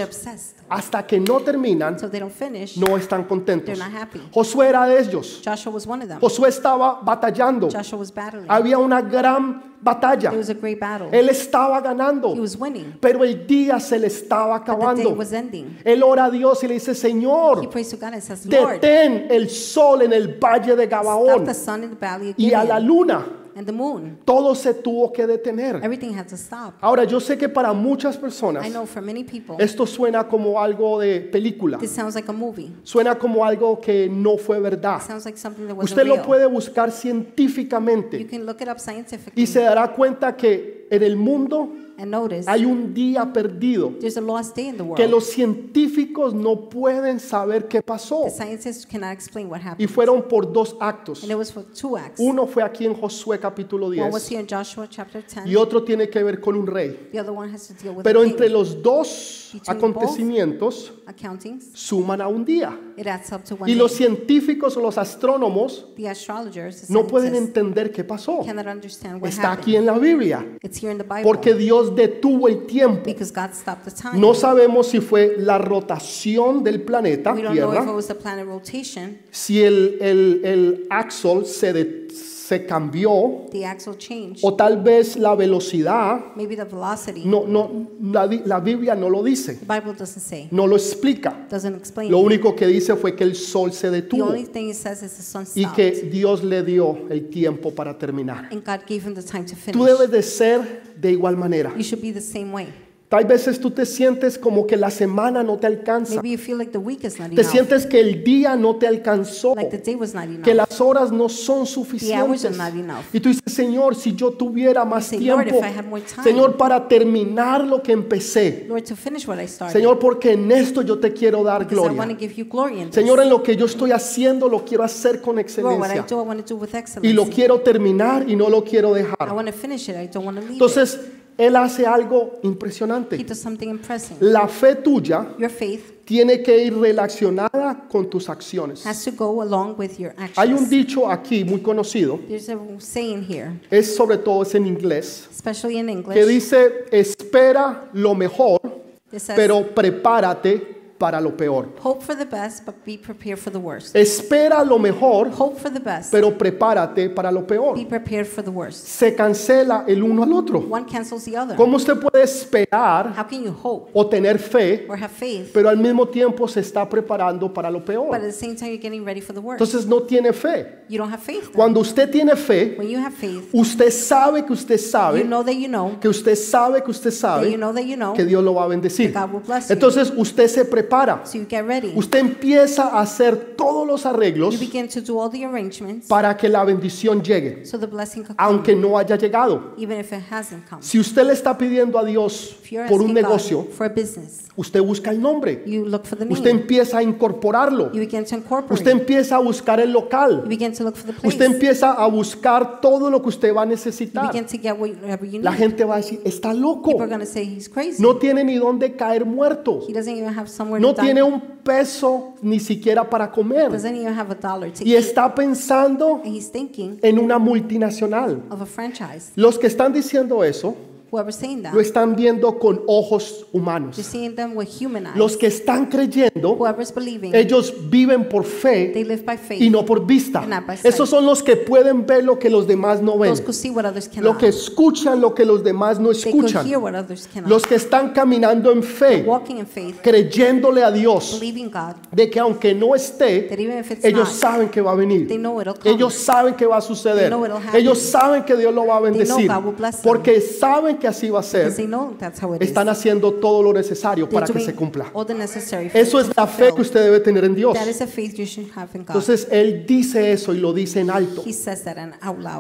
Hasta que no terminan, So they don't finish. no están contentos. They're not happy. Josué era de ellos. Joshua was one of them. Josué estaba batallando. Joshua was battling. Había una gran batalla. It was a great battle. Él estaba ganando, He was winning. pero el día se le estaba But the day acabando. was ending. Él ora a Dios y le dice, He Señor, prays to God and says, Lord, detén el sol en el valle de stop Gabaón the sun in the valley of y a la luna. And the moon. Todo se tuvo que detener. Everything had to stop. Ahora, yo sé que para muchas personas I know for many people, esto suena como algo de película. this sounds like a movie. Suena como algo que no fue verdad. It sounds like something that wasn't Usted lo real. puede buscar You científicamente can look it up scientifically y se dará cuenta que en el mundo and notice hay un día perdido there's a lost day in the world. que los científicos no pueden saber qué pasó. The scientists cannot explain what Y happened. fueron por dos actos. And it was for two acts. Uno fue aquí en Josué capítulo One was 10 here in Joshua chapter 10. y otro tiene que ver con un rey. The other one has to deal with Pero entre los dos Between acontecimientos suman a un día. It adds up to one Y day. los científicos o los astrónomos The astrologers, the no pueden entender qué pasó. cannot understand what Está happened. aquí en la Biblia. It's here in the Bible. Porque Dios detuvo el tiempo. because God stopped the time. No sabemos si fue la rotación del planeta we don't know if it Tierra, was the planet rotation, si el, el, el axol se, de- se cambió the axle changed, o tal vez la velocidad. maybe the velocity. No, no, la, Biblia no lo dice, The Bible doesn't say, no lo explica. doesn't explain. Lo único que dice fue que el sol se The detuvo only thing it says is the sun y stopped. que Dios le dio el tiempo para terminar. and God gave him the time to Tú finish. debes de ser de igual manera. You should be the same way. Tal veces tú te sientes como que la semana no te alcanza. Maybe you feel like the week is not Te enough. sientes que el día no te alcanzó, like the day was not enough. que las horas no son suficientes. Y tú dices, Señor, si yo tuviera más say, Lord, tiempo, time. Señor, para terminar lo que empecé. Lord, to what I. Señor, porque en esto yo te quiero dar gloria. Señor, en lo que yo estoy haciendo lo quiero hacer con Lord, excelencia. to do. Y lo quiero terminar y no lo quiero dejar. want to finish it. I don't want to leave it. Entonces, Él hace algo He impresionante. does something impressive. La fe tuya Your faith tiene que ir relacionada con tus acciones. has to go along with your actions. Hay un dicho aquí muy conocido, There's a saying here, es sobre todo es en inglés, especially in English, que dice, espera lo mejor, pero prepárate para lo peor. Hope for the best, but be prepared for the worst. Espera lo mejor, Hope for the best, pero prepárate para lo peor. be prepared for the worst. Se cancela el uno al otro. One cancels the other. ¿Cómo usted puede esperar How can you hope o tener fe, or have faith, pero al mismo tiempo se está preparando para lo but peor? at the same time you're getting ready for the worst? Entonces no tiene fe. You don't have faith. then. Cuando usted tiene fe, When you have faith, usted sabe que usted you sabe, know that you know, que usted sabe que usted that you sabe que Dios lo va a bendecir. God will bless you. Entonces usted se prepara. So you get ready. Usted empieza a hacer todos los arreglos You begin to do all the arrangements para que la bendición llegue, so the blessing come, aunque no haya llegado. even if it hasn't come. Si usted le está pidiendo a Dios If you're por un asking God negocio, for a business, usted busca el nombre. you look for the name. Usted empieza a incorporarlo. You begin to incorporate. Usted empieza a buscar el you local. begin to look for the place. Usted empieza a buscar todo lo que usted va a you necesitar. begin to get whatever you need. La gente va a decir, está loco. People are going to say he's crazy. No tiene ni dónde caer muerto. he doesn't even have No tiene un peso ni siquiera para comer. doesn't even have a dollar to Y eat. está pensando And he's thinking en una multinacional. of a franchise. Los que están diciendo eso that, lo están viendo con ojos humanos. Los que están creyendo, believing, ellos viven por fe y no por vista. Esos son los que pueden ver lo que los demás no ven. Lo que escuchan lo que los demás no escuchan. Los que están caminando en fe, Walking in faith, creyéndole a Dios God, de que aunque no esté, ellos not, saben que va a venir. Ellos saben que va a suceder. Ellos saben que Dios lo va a bendecir. Porque saben que así va a ser. Están haciendo todo lo necesario para que se cumpla. Eso es la fe que usted debe tener en Dios. Entonces Él dice eso y lo dice en alto.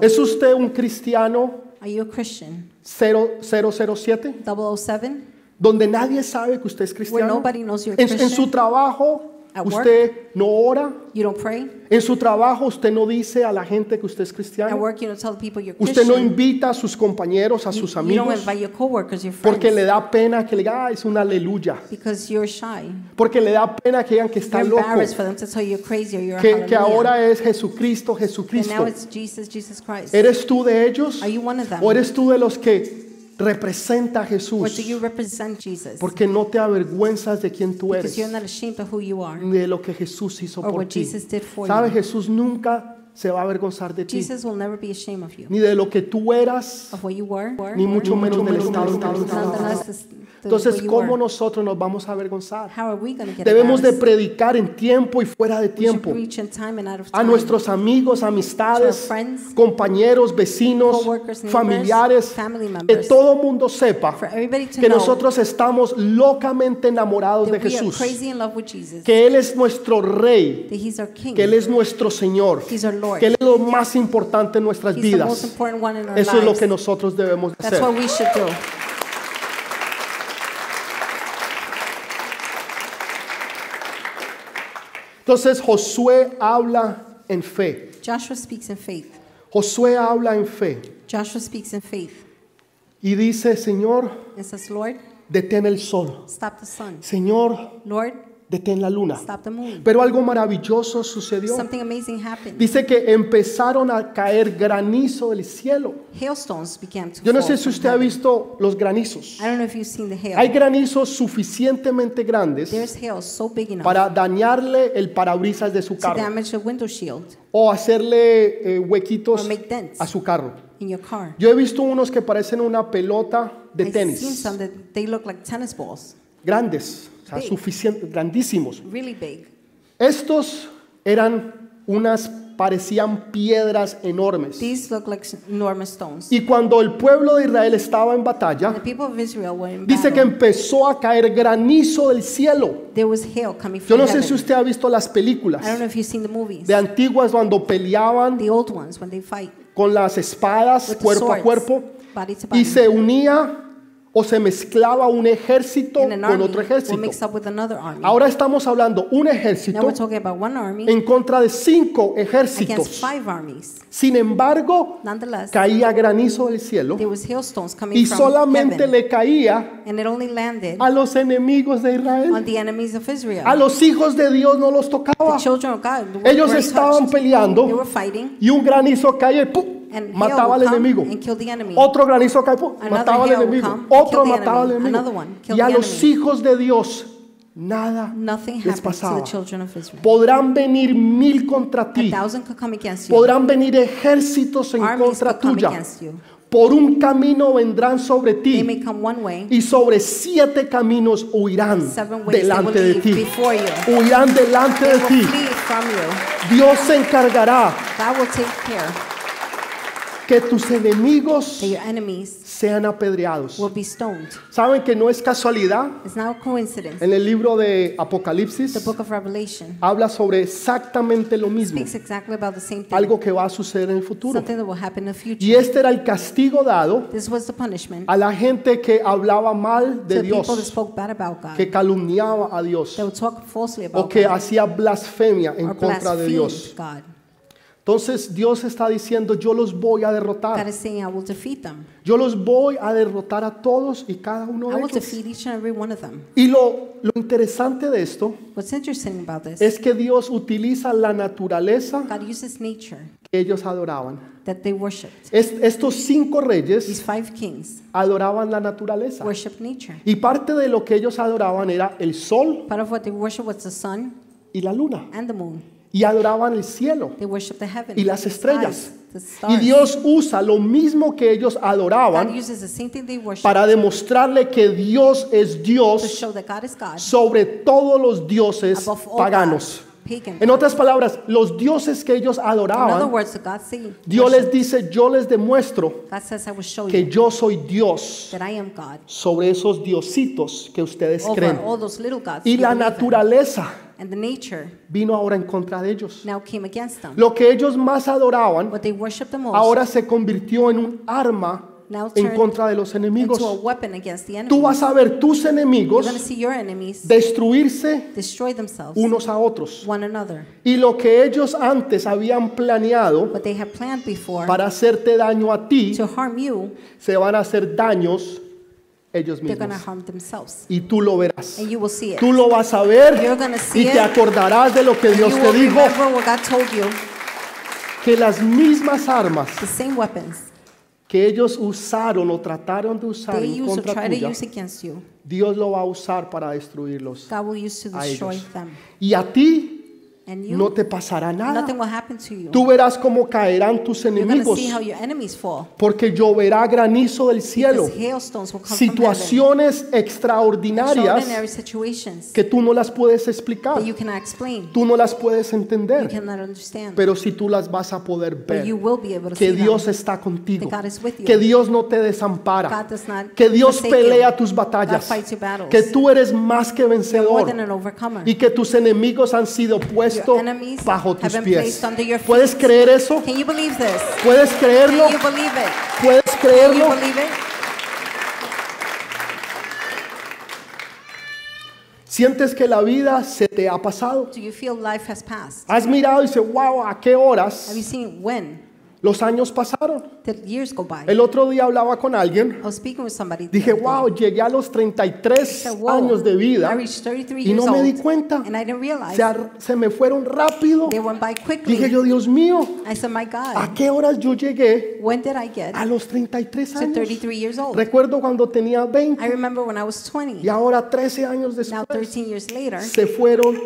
¿Es usted un cristiano Are you a Christian? 0007? 007? Donde nadie sabe que usted es cristiano. En, en su trabajo At work? usted no ora. You don't pray? En su trabajo usted no dice a la gente que usted es At cristiano. work, you don't tell people you're Usted no invita a sus compañeros, a You, sus you don't amigos, invite your coworkers, your porque friends, le da pena que le diga, ah, es un aleluya. because you're shy. Porque le da pena que digan que está You're loco. embarrassed for them to tell you you're crazy or you're Que, que ahora es Jesucristo, And now Jesucristo. it's Jesus, Jesus Christ. ¿Eres tú de ellos? Are you one of them? ¿O eres tú de los que representa a Or do Jesús? you represent Jesus? Porque no te avergüenzas de quién tú Because eres, you're not ashamed of who you are ni de lo que Jesús hizo or por what ti. Jesus did for ¿Sabes? you. Jesús nunca se va a avergonzar de ti, Jesus will never be ashamed of you, ni de lo que tú eras, of what you were, ni mucho menos del estado en que tú estabas. nonetheless Entonces, ¿cómo nosotros nos vamos a avergonzar? Debemos de predicar en tiempo y fuera de tiempo. a nuestros amigos, amistades, compañeros, vecinos, familiares, que todo mundo sepa que nosotros estamos locamente enamorados de Jesús, que Él es nuestro Rey, que Él es nuestro Señor, que Él es lo más importante en nuestras vidas. Eso es lo que nosotros debemos de hacer. what we should do. Entonces Josué habla en fe. Joshua speaks in faith. Josué habla en fe Joshua speaks in faith y dice, Señor, says, Lord, detén el sol. stop the sun. Señor, Lord, detén la luna. Pero algo maravilloso sucedió. Something amazing happened. Dice que empezaron a caer granizo del cielo. Yo no sé si usted ha visto los granizos. Hay granizos suficientemente grandes para dañarle el parabrisas de su carro o hacerle eh, huequitos a su carro. Yo he visto unos que parecen una pelota de tenis, grandes, sea, suficientes, grandísimos. really big. Estos eran unas, parecían piedras enormes. These look like enormous stones. Y cuando el pueblo de Israel estaba en The batalla, people of Israel were in dice que empezó a caer granizo del cielo. There was hail coming Yo from no sé heaven. si usted ha visto las I don't películas know if you've seen the movies. de antiguas cuando peleaban The old ones when they fight con las espadas with the cuerpo a swords, cuerpo body to y body. se unía o se mezclaba un ejército con otro ejército. mix up with another army. Ahora estamos hablando un Now ejército we're talking about one army en contra de cinco ejércitos. Sin embargo, caía granizo del cielo y solamente le caía a los enemigos de Israel. A los hijos de Dios no los tocaba. Ellos estaban peleando y un granizo caía y ¡pum! And mataba al enemigo. Otro granizo cae, mataba al enemigo. Otro mataba al enemigo. Y a los hijos de Dios nada les pasaba. Podrán venir mil contra ti, podrán venir ejércitos en contra tuya. Por un camino vendrán sobre ti y sobre siete caminos huirán delante de ti. Huirán delante de ti. Dios se encargará God will take care que tus enemigos that your enemies sean apedreados. will be stoned. ¿Saben que no es casualidad? It's not a coincidence. En el libro de The Apocalipsis book of Revelation habla sobre exactamente lo mismo, speaks exactly about the same thing. algo que va a suceder en el futuro. Something that will happen in the future. Y este era el castigo dado This was the punishment a la gente que hablaba mal to de the people that Dios, spoke bad about God. que calumniaba a Dios would talk falsely o about que God. hacía blasfemia en Or contra de blasphemed Dios. God. Entonces Dios está diciendo, yo los voy a God derrotar. is saying, I will defeat them. Yo los voy a derrotar a todos y cada uno I de will ellos. defeat each and every one of them. Y lo, lo interesante de esto What's interesting about this, es que Dios utiliza la naturaleza God uses nature que ellos adoraban. that they worshipped. Es- estos cinco These reyes five kings adoraban la naturaleza. nature. Y parte de lo que ellos adoraban era el sol Part of what they worship was the sun y la luna. and the moon. Y adoraban el cielo. Y las the estrellas. Y. Dios usa lo mismo que ellos adoraban uses the same thing they worship para demostrarle que Dios es Dios sobre todos los dioses paganos. En otras palabras, los dioses que ellos adoraban, Dios les dice, yo les demuestro que yo soy Dios sobre esos diositos que ustedes creen. Y la naturaleza And the nature vino ahora en contra de ellos. now came against them. Lo que ellos más adoraban What they the most ahora se convirtió en un arma now en turned contra de los enemigos. into a weapon against the enemy. Tú vas a ver tus You're enemigos going to see your enemies destruirse destroy themselves, unos a otros. one another. Y lo que ellos antes habían planeado What they have planned before para hacerte daño a ti, to harm you, se van a hacer daños ellos mismos. harm themselves. Y tú lo verás. And you will see it. Tú lo vas a ver You're gonna see y te acordarás de lo que Dios te dijo, que las mismas armas the same weapons que ellos usaron o trataron de usar they en contra tuya, Dios lo va a usar para destruirlos. God will use to A ellos. them. Y a ti no te pasará nada. nothing will happen to you. Tú verás cómo caerán tus enemigos, porque lloverá granizo del cielo. Situaciones extraordinarias que tú no las puedes explicar, that you cannot explain, tú no las puedes you entender, cannot understand. pero si tú las vas a poder ver, que Dios está contigo, que Dios no te desampara, que Dios pelea tus batallas, que tú eres más que vencedor y que tus enemigos han sido puestos Enemies bajo tus pies. ¿Puedes creer eso? ¿Puedes creerlo? ¿Puedes creerlo? ¿Sientes que la vida se te ha pasado? Do you feel life has passed? Has mirado y dices, wow, ¿a qué horas Los años pasaron? the years go by? El otro día hablaba con alguien, I with dije, wow, llegué a los 33 I said, "Whoa, años de vida I reached 33 y no me di cuenta. and I didn't Se, se me fueron rápido. they went by quickly. Dije yo, Dios mío, I said, my ¿a God, qué horas yo llegué when did I get a los 33 to años? 33 years old? Recuerdo cuando tenía I 20 remember when I was 20. y ahora 13 años Now, después 13 years later, se fueron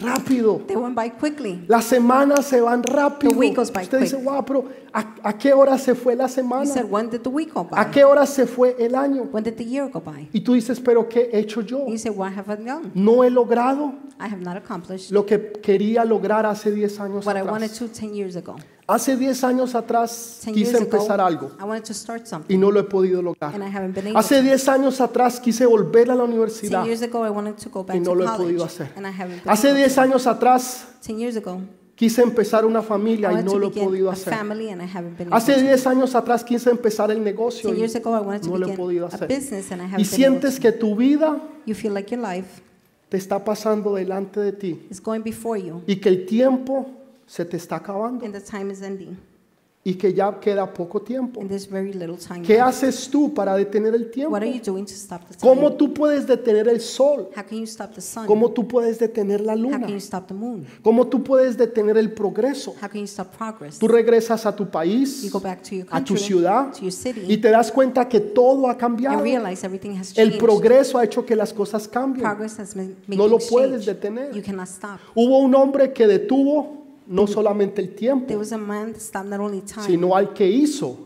rápido. they went by quickly. Las semanas se van rápido. The week goes by Usted dice, quick. wow, pero ¿a, a qué hora se fue la You semana? said, when did the week go ¿A by? qué hora se fue el año? When did the year go by? Y tú dices, pero ¿qué he hecho yo? You said, what have I done? No he logrado I have not accomplished lo que quería lograr hace 10 años what I wanted atrás. to 10 years ago. Hace 10 años atrás 10 years quise empezar algo y no lo he podido lograr. Hace to. 10 10 años atrás quise volver a la universidad y no lo he podido hacer. Hace able 10 to. años atrás 10 years ago, quise empezar una familia y no lo he podido hacer. Hace able to. 10 años atrás quise empezar el negocio 10 y no lo he podido hacer. Y sientes que tu vida te está pasando delante de ti y que el tiempo se te está acabando. and the time is ending. y que ya queda poco tiempo. and there's very little time ¿Qué left. haces tú para detener el tiempo? What are you doing to stop the time? ¿Cómo tú puedes detener el sol? How can you stop the sun? ¿Cómo tú puedes detener la How luna? can you stop the moon? ¿Cómo tú puedes detener el progreso? How can you stop progress? Tú regresas a tu You país, go back to your a tu country, ciudad to your city, y te das cuenta que todo ha cambiado. and realize everything has El changed. progreso ha hecho que las cosas cambien. Progress has been made No lo puedes detener. You cannot stop. Hubo un hombre que detuvo no solamente el tiempo, There was a man that stopped not only time, sino al que hizo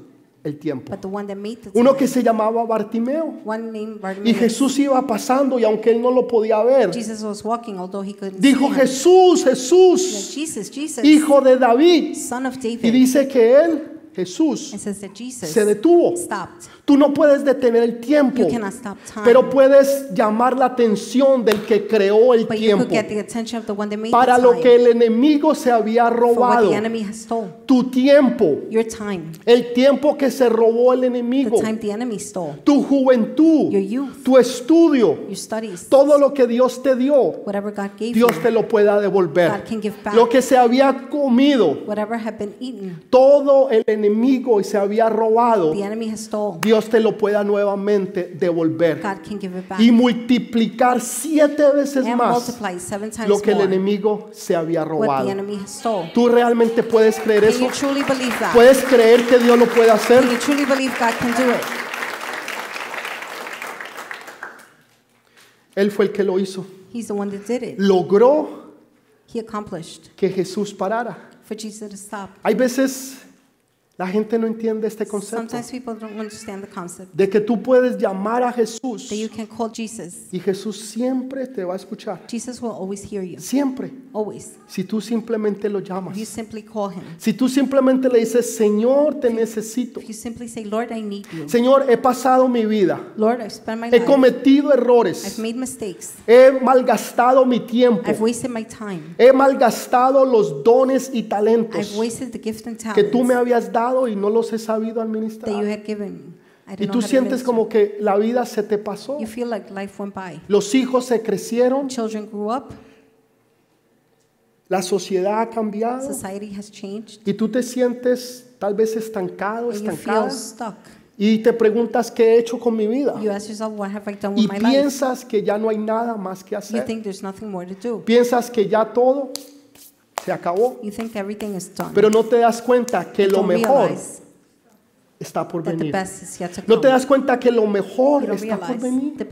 el tiempo. but the one that made the Uno que se llamaba Bartimeo. One named Y Bartimaeus. Jesús iba pasando y aunque él no lo podía ver, Jesus was walking, although he couldn't dijo him. Jesús, Jesús, said, Jesus, Jesus, hijo de David. son of Y David. dice que él, Jesús, se detuvo. Tú no puedes detener el tiempo, You cannot stop time. pero puedes llamar la atención del que creó el tiempo. para lo que el enemigo se había robado. Tu tiempo, el tiempo que se robó el the enemigo, tu juventud, tu estudio, todo lo que Dios te dio, whatever God gave Dios te lo pueda devolver. Lo que se había comido, todo el enemigo y se había robado. Dios te lo pueda nuevamente devolver y multiplicar siete veces más lo que el enemigo se había robado. ¿Tú realmente puedes creer eso? ¿Puedes creer que Dios lo puede hacer? Él fue el que lo hizo. He's the one that did it. Logró He accomplished que Jesús parara. for Jesus to stop. Hay veces la gente no entiende este concepto Sometimes people don't understand the concept de que tú puedes llamar a Jesús that you can call Jesus. y Jesús siempre te va a escuchar. Jesus will always hear you. Siempre. Always. Si tú simplemente lo llamas. you simply call him. Si tú simplemente le dices, Señor, te necesito. If you simply say, Lord, I need you. Señor, he pasado mi vida. Lord, I've spent my He cometido I've errores. made mistakes. He malgastado mi tiempo. I've wasted my time. He malgastado los dones y I've talentos wasted the gift and que tú me habías dado y no los he sabido that you administrar. had given me. I Y tú sientes como que la vida se te pasó. You feel like life went by. Los hijos se crecieron, Children grew up. la sociedad ha cambiado Society has changed. y tú te sientes tal vez estancado, stuck. y te preguntas qué he hecho con mi vida You ask yourself, what have I done y with my life? piensas que ya no hay nada más que You hacer. think there's nothing more to do. Piensas que ya todo se acabó, You think everything is done. pero no te das cuenta que You lo mejor está por venir. No te das cuenta que lo mejor está por venir.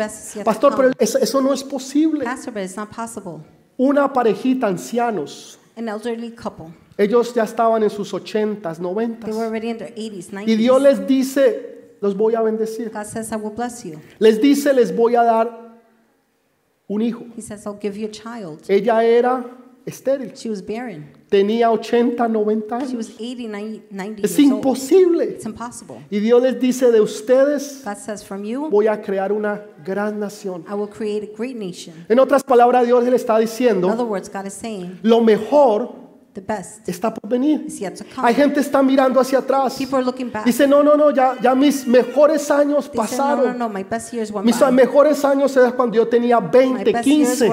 Pastor, to pero eso, eso no es posible. Pastor, but it's not possible. Una parejita ancianos, An elderly couple. ellos ya estaban en sus 80s, They were 90s. already in their 80s, Y Dios 90s. les dice, los voy a bendecir. God says, I will bless you. Les dice, les voy a dar un hijo. He says, I'll give you a child. Ella era estéril, She was barren. tenía 80, 90 She años. was 80, 90, 90 Es imposible. It's impossible. Y Dios les dice, de ustedes God says, from you, voy a crear una gran nación. I will create a great nation. En otras palabras, Dios le está In diciendo, other words, God is saying, lo mejor the best está por venir. Hay gente que está mirando hacia atrás. People are looking back. Dice, no, no, no, ya, ya mis mejores años They say, no, no, pasaron. no, my best years went Mis by. mejores años eran cuando yo tenía My 20, best years 15.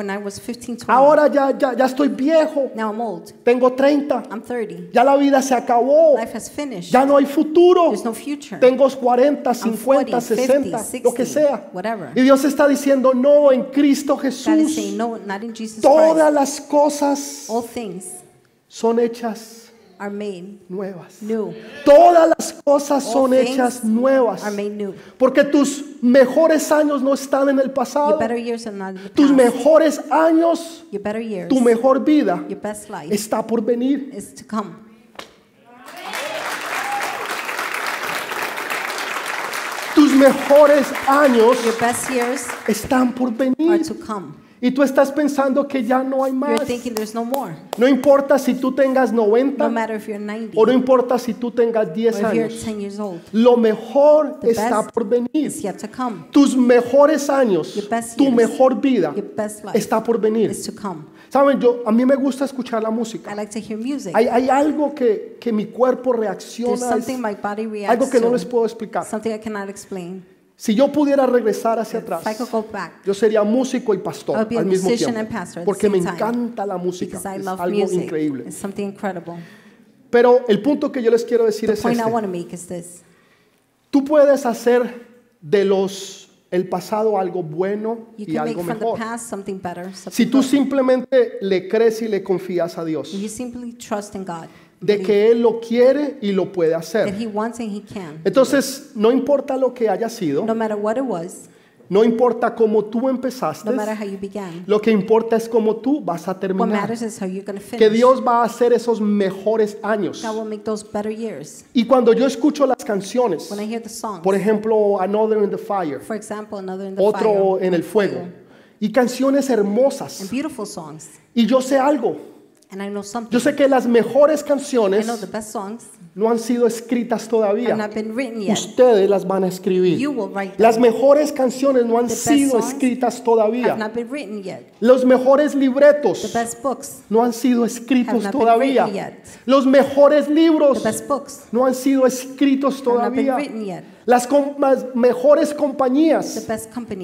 When I was 15, 20. Ahora ya, ya, ya estoy viejo. Now I'm old. Tengo 30. I'm 30. Ya la vida se acabó. Life has finished. Ya no hay futuro. There's no future. Tengo 40, I'm 50, 40, 60, 50, lo que 60, sea. whatever. Y Dios está diciendo, no, en Cristo God is Jesús, saying, no, not in Jesus todas Christ. las cosas All things son hechas are made nuevas. new. Todas las cosas All son hechas nuevas. Are made new. Porque tus mejores años no están en el pasado. Tus mejores años, years, tu mejor vida está por venir. Tus mejores años están por venir. Y tú estás pensando que ya no hay más. no more. No importa si tú tengas No 90 matter if you're 90 o no importa si tú tengas 10 if you're años. 10 years old. Lo mejor está por venir. It's yet to come. Tus mejores años, Your best tu years, mejor vida está por venir. is to come. Saben, yo a mí me gusta escuchar la I música. like to hear music. Hay, hay algo que, que mi cuerpo reacciona, es algo que no les puedo explicar. Si yo pudiera regresar hacia atrás, If I could go back, yo sería músico y pastor al mismo tiempo, porque me encanta la música, because I es algo increíble. It's something incredible. Pero el punto que yo les quiero decir The es este. Tú puedes hacer de los el pasado algo bueno y algo mejor. past something better. Si tú simplemente le crees y le confías a Dios De que Él lo quiere y lo puede hacer. Entonces, no importa lo que haya sido, No importa cómo tú empezaste, no began, lo que importa es cómo tú vas a terminar. Que Dios va a hacer esos mejores años. Y cuando yo escucho las canciones, songs, por ejemplo, Another in the Fire, for example, another in the otro fire, en el fuego, y canciones hermosas, y yo sé algo, And I know something. yo sé que las mejores I canciones know the best songs no han sido escritas have todavía. not been written yet. Ustedes las van a escribir. You will write them. Las mejores canciones no han The best sido songs escritas Have todavía. not been written yet. Los mejores The libretos best books no han sido have escritos not been todavía. written yet. Los mejores The libros best books no han sido escritos have not been todavía. written yet. Las com- las mejores The compañías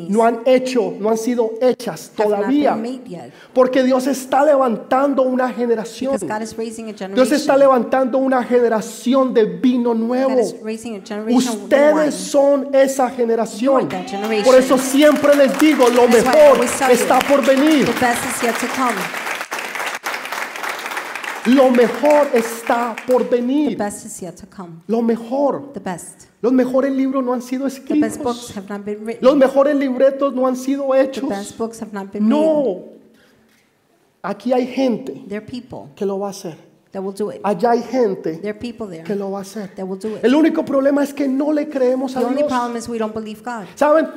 no han hecho, no han sido hechas todavía. Porque Dios está levantando una generación. Dios está levantando una generación de vino nuevo. Ustedes son esa generación. Por eso siempre les digo, lo mejor está por venir. The best is yet to come. Lo mejor está por The venir. best is yet to come. Lo mejor. The best. Los mejores libros no han sido The best books escritos. have not been written. Los mejores libretos no han sido The hechos. best books have not been. No. Aquí hay gente There are people que lo va a hacer. that will do it. Allá hay gente There are people there que lo va a hacer. that will do it. El único problema es que no le creemos a The only Dios. problem is we don't believe God. ¿Saben?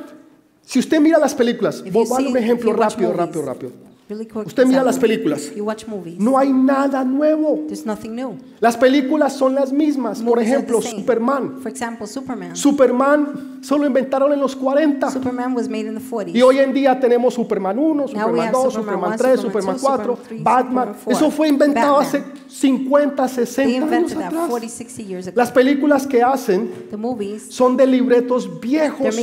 Si usted mira las películas, voy a dar un ejemplo rápido, movies, rápido, rápido. Usted mira las películas. You watch movies. No hay nada nuevo. There's nothing new. Las películas son las mismas. Por ejemplo. Superman. For example, Superman. Solo inventaron en los 40. Superman was made in the 40s. Y hoy en día tenemos Superman 1, Now we Superman have 2, Superman Superman 1, 3, Superman Superman 2, 4, Superman 3, Batman. Superman 4, Eso fue inventado hace 50, They 60 años atrás. 40, 60 years ago. Las películas que hacen The movies, son de libretos viejos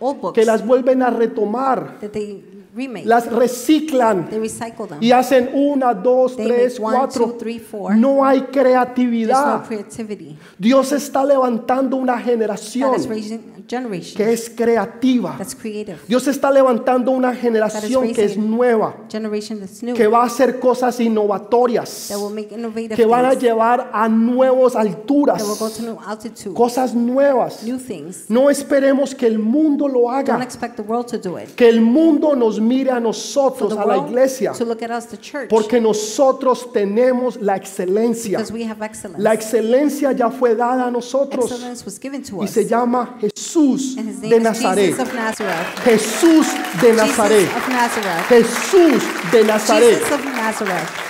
old books que las vuelven a retomar, that they remake. las reciclan They recycle them. y hacen una, dos, They tres, make one, cuatro. two, three, four. No hay There's no creatividad. creativity. Dios está levantando una God is generación raising a generation que es creativa. that's creative. Dios está levantando una generación que es nueva, Generation that's new. que va a hacer cosas innovatorias, That will make innovative que van a things. llevar a nuevas That will go alturas, to new altitude. cosas nuevas. New things. No esperemos que el mundo lo Don't haga, expect the world to do it. que el mundo nos mire a nosotros, a la iglesia, to look at us, the church. porque nosotros tenemos la excelencia. Because we have excellence. La excelencia ya fue dada a nosotros y se llama Jesús de Nazaret. Jesús de Nazaret. Jesús de Nazaret.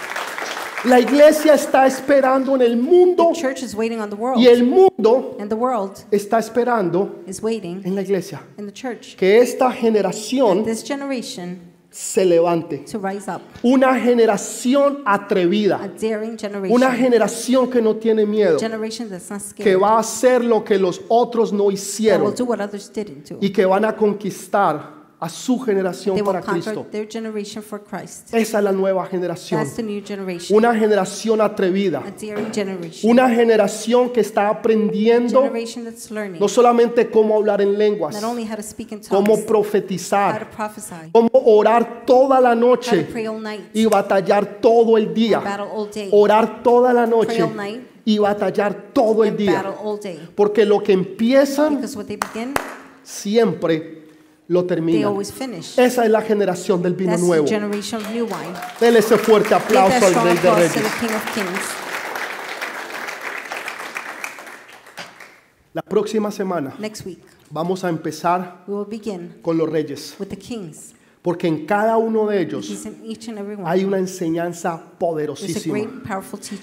La iglesia está esperando en el mundo The church is waiting on the world. y el mundo And the world está esperando is waiting en la iglesia in the church. que esta generación This generation se levante. to rise up. Una generación A atrevida. daring generation. Una generación que no tiene miedo. generation that's not Que va a hacer lo que los otros no hicieron. do what others didn't do. Y que van a conquistar a su generación They para Cristo. their generation for Christ. Esa es la nueva generación. That's the new generation. Una generación atrevida. A daring generation. Una generación que está aprendiendo generation that's learning no solamente cómo hablar en lenguas, not only how to speak in tongues, cómo how to profetizar, cómo orar toda la how to noche pray all night, y batallar todo el día. battle all day, Orar toda la pray noche all night, y batallar todo el día. battle all day. Porque lo que empiezan begin, siempre lo terminan. Esa es la generación del vino That's nuevo. Denle ese fuerte aplauso al Rey de Reyes. La próxima semana Next week, vamos a empezar we will begin con los reyes. with the kings. Porque en cada uno de ellos hay una enseñanza poderosísima.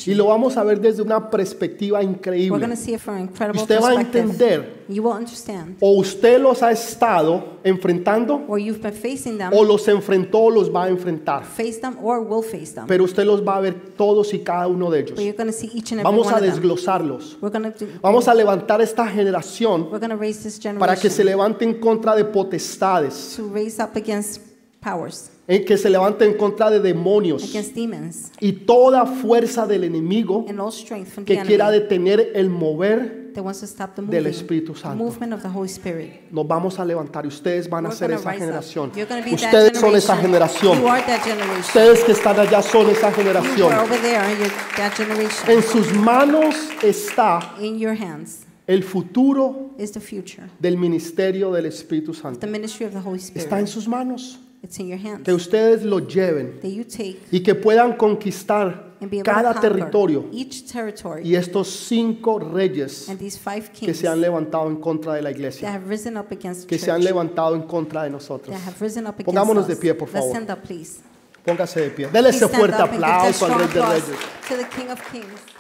Y lo vamos a ver desde una perspectiva increíble. to see it from an Y incredible usted va a entender, You will understand. o usted los ha estado enfrentando, Or you've been facing them, o los enfrentó o los va a enfrentar. face them, or will face them. Pero usted los va a ver todos y cada uno de ellos. But you're going to see each and every Vamos one a desglosarlos. We're going to do, Vamos a levantar esta generación we're to raise this para que se generation levante en contra de potestades, to raise up against powers, en que se levanta en contra de demonios against demons, y toda fuerza del enemigo and all strength from the que quiera detener el mover, that wants to stop the del Espíritu the Santo. movement of the Holy Spirit. nos vamos a levantar y ustedes van a We're ser esa rise up. generación. You're gonna be that Ustedes son esa generation. generación. You are that generation. Ustedes que están allá son esa You generación. are over there, you're that generation. En sus manos está In your hands el futuro is the future. del ministerio del Espíritu The Santo. ministry of the Holy Está en Spirit. sus manos. It's in your hands. Que ustedes lo lleven That you take y que puedan conquistar and be able cada to conquer territorio each territory y estos cinco reyes and these five que kings se han levantado en contra de la that iglesia, have risen up against the que se han church, levantado en contra de nosotros. that have risen up against Pongámonos de pie, por Let's favor. stand up, please. Póngase de pie. Dele Please ese stand fuerte up and give that aplauso al strong Rey de applause Reyes. to the King of Kings.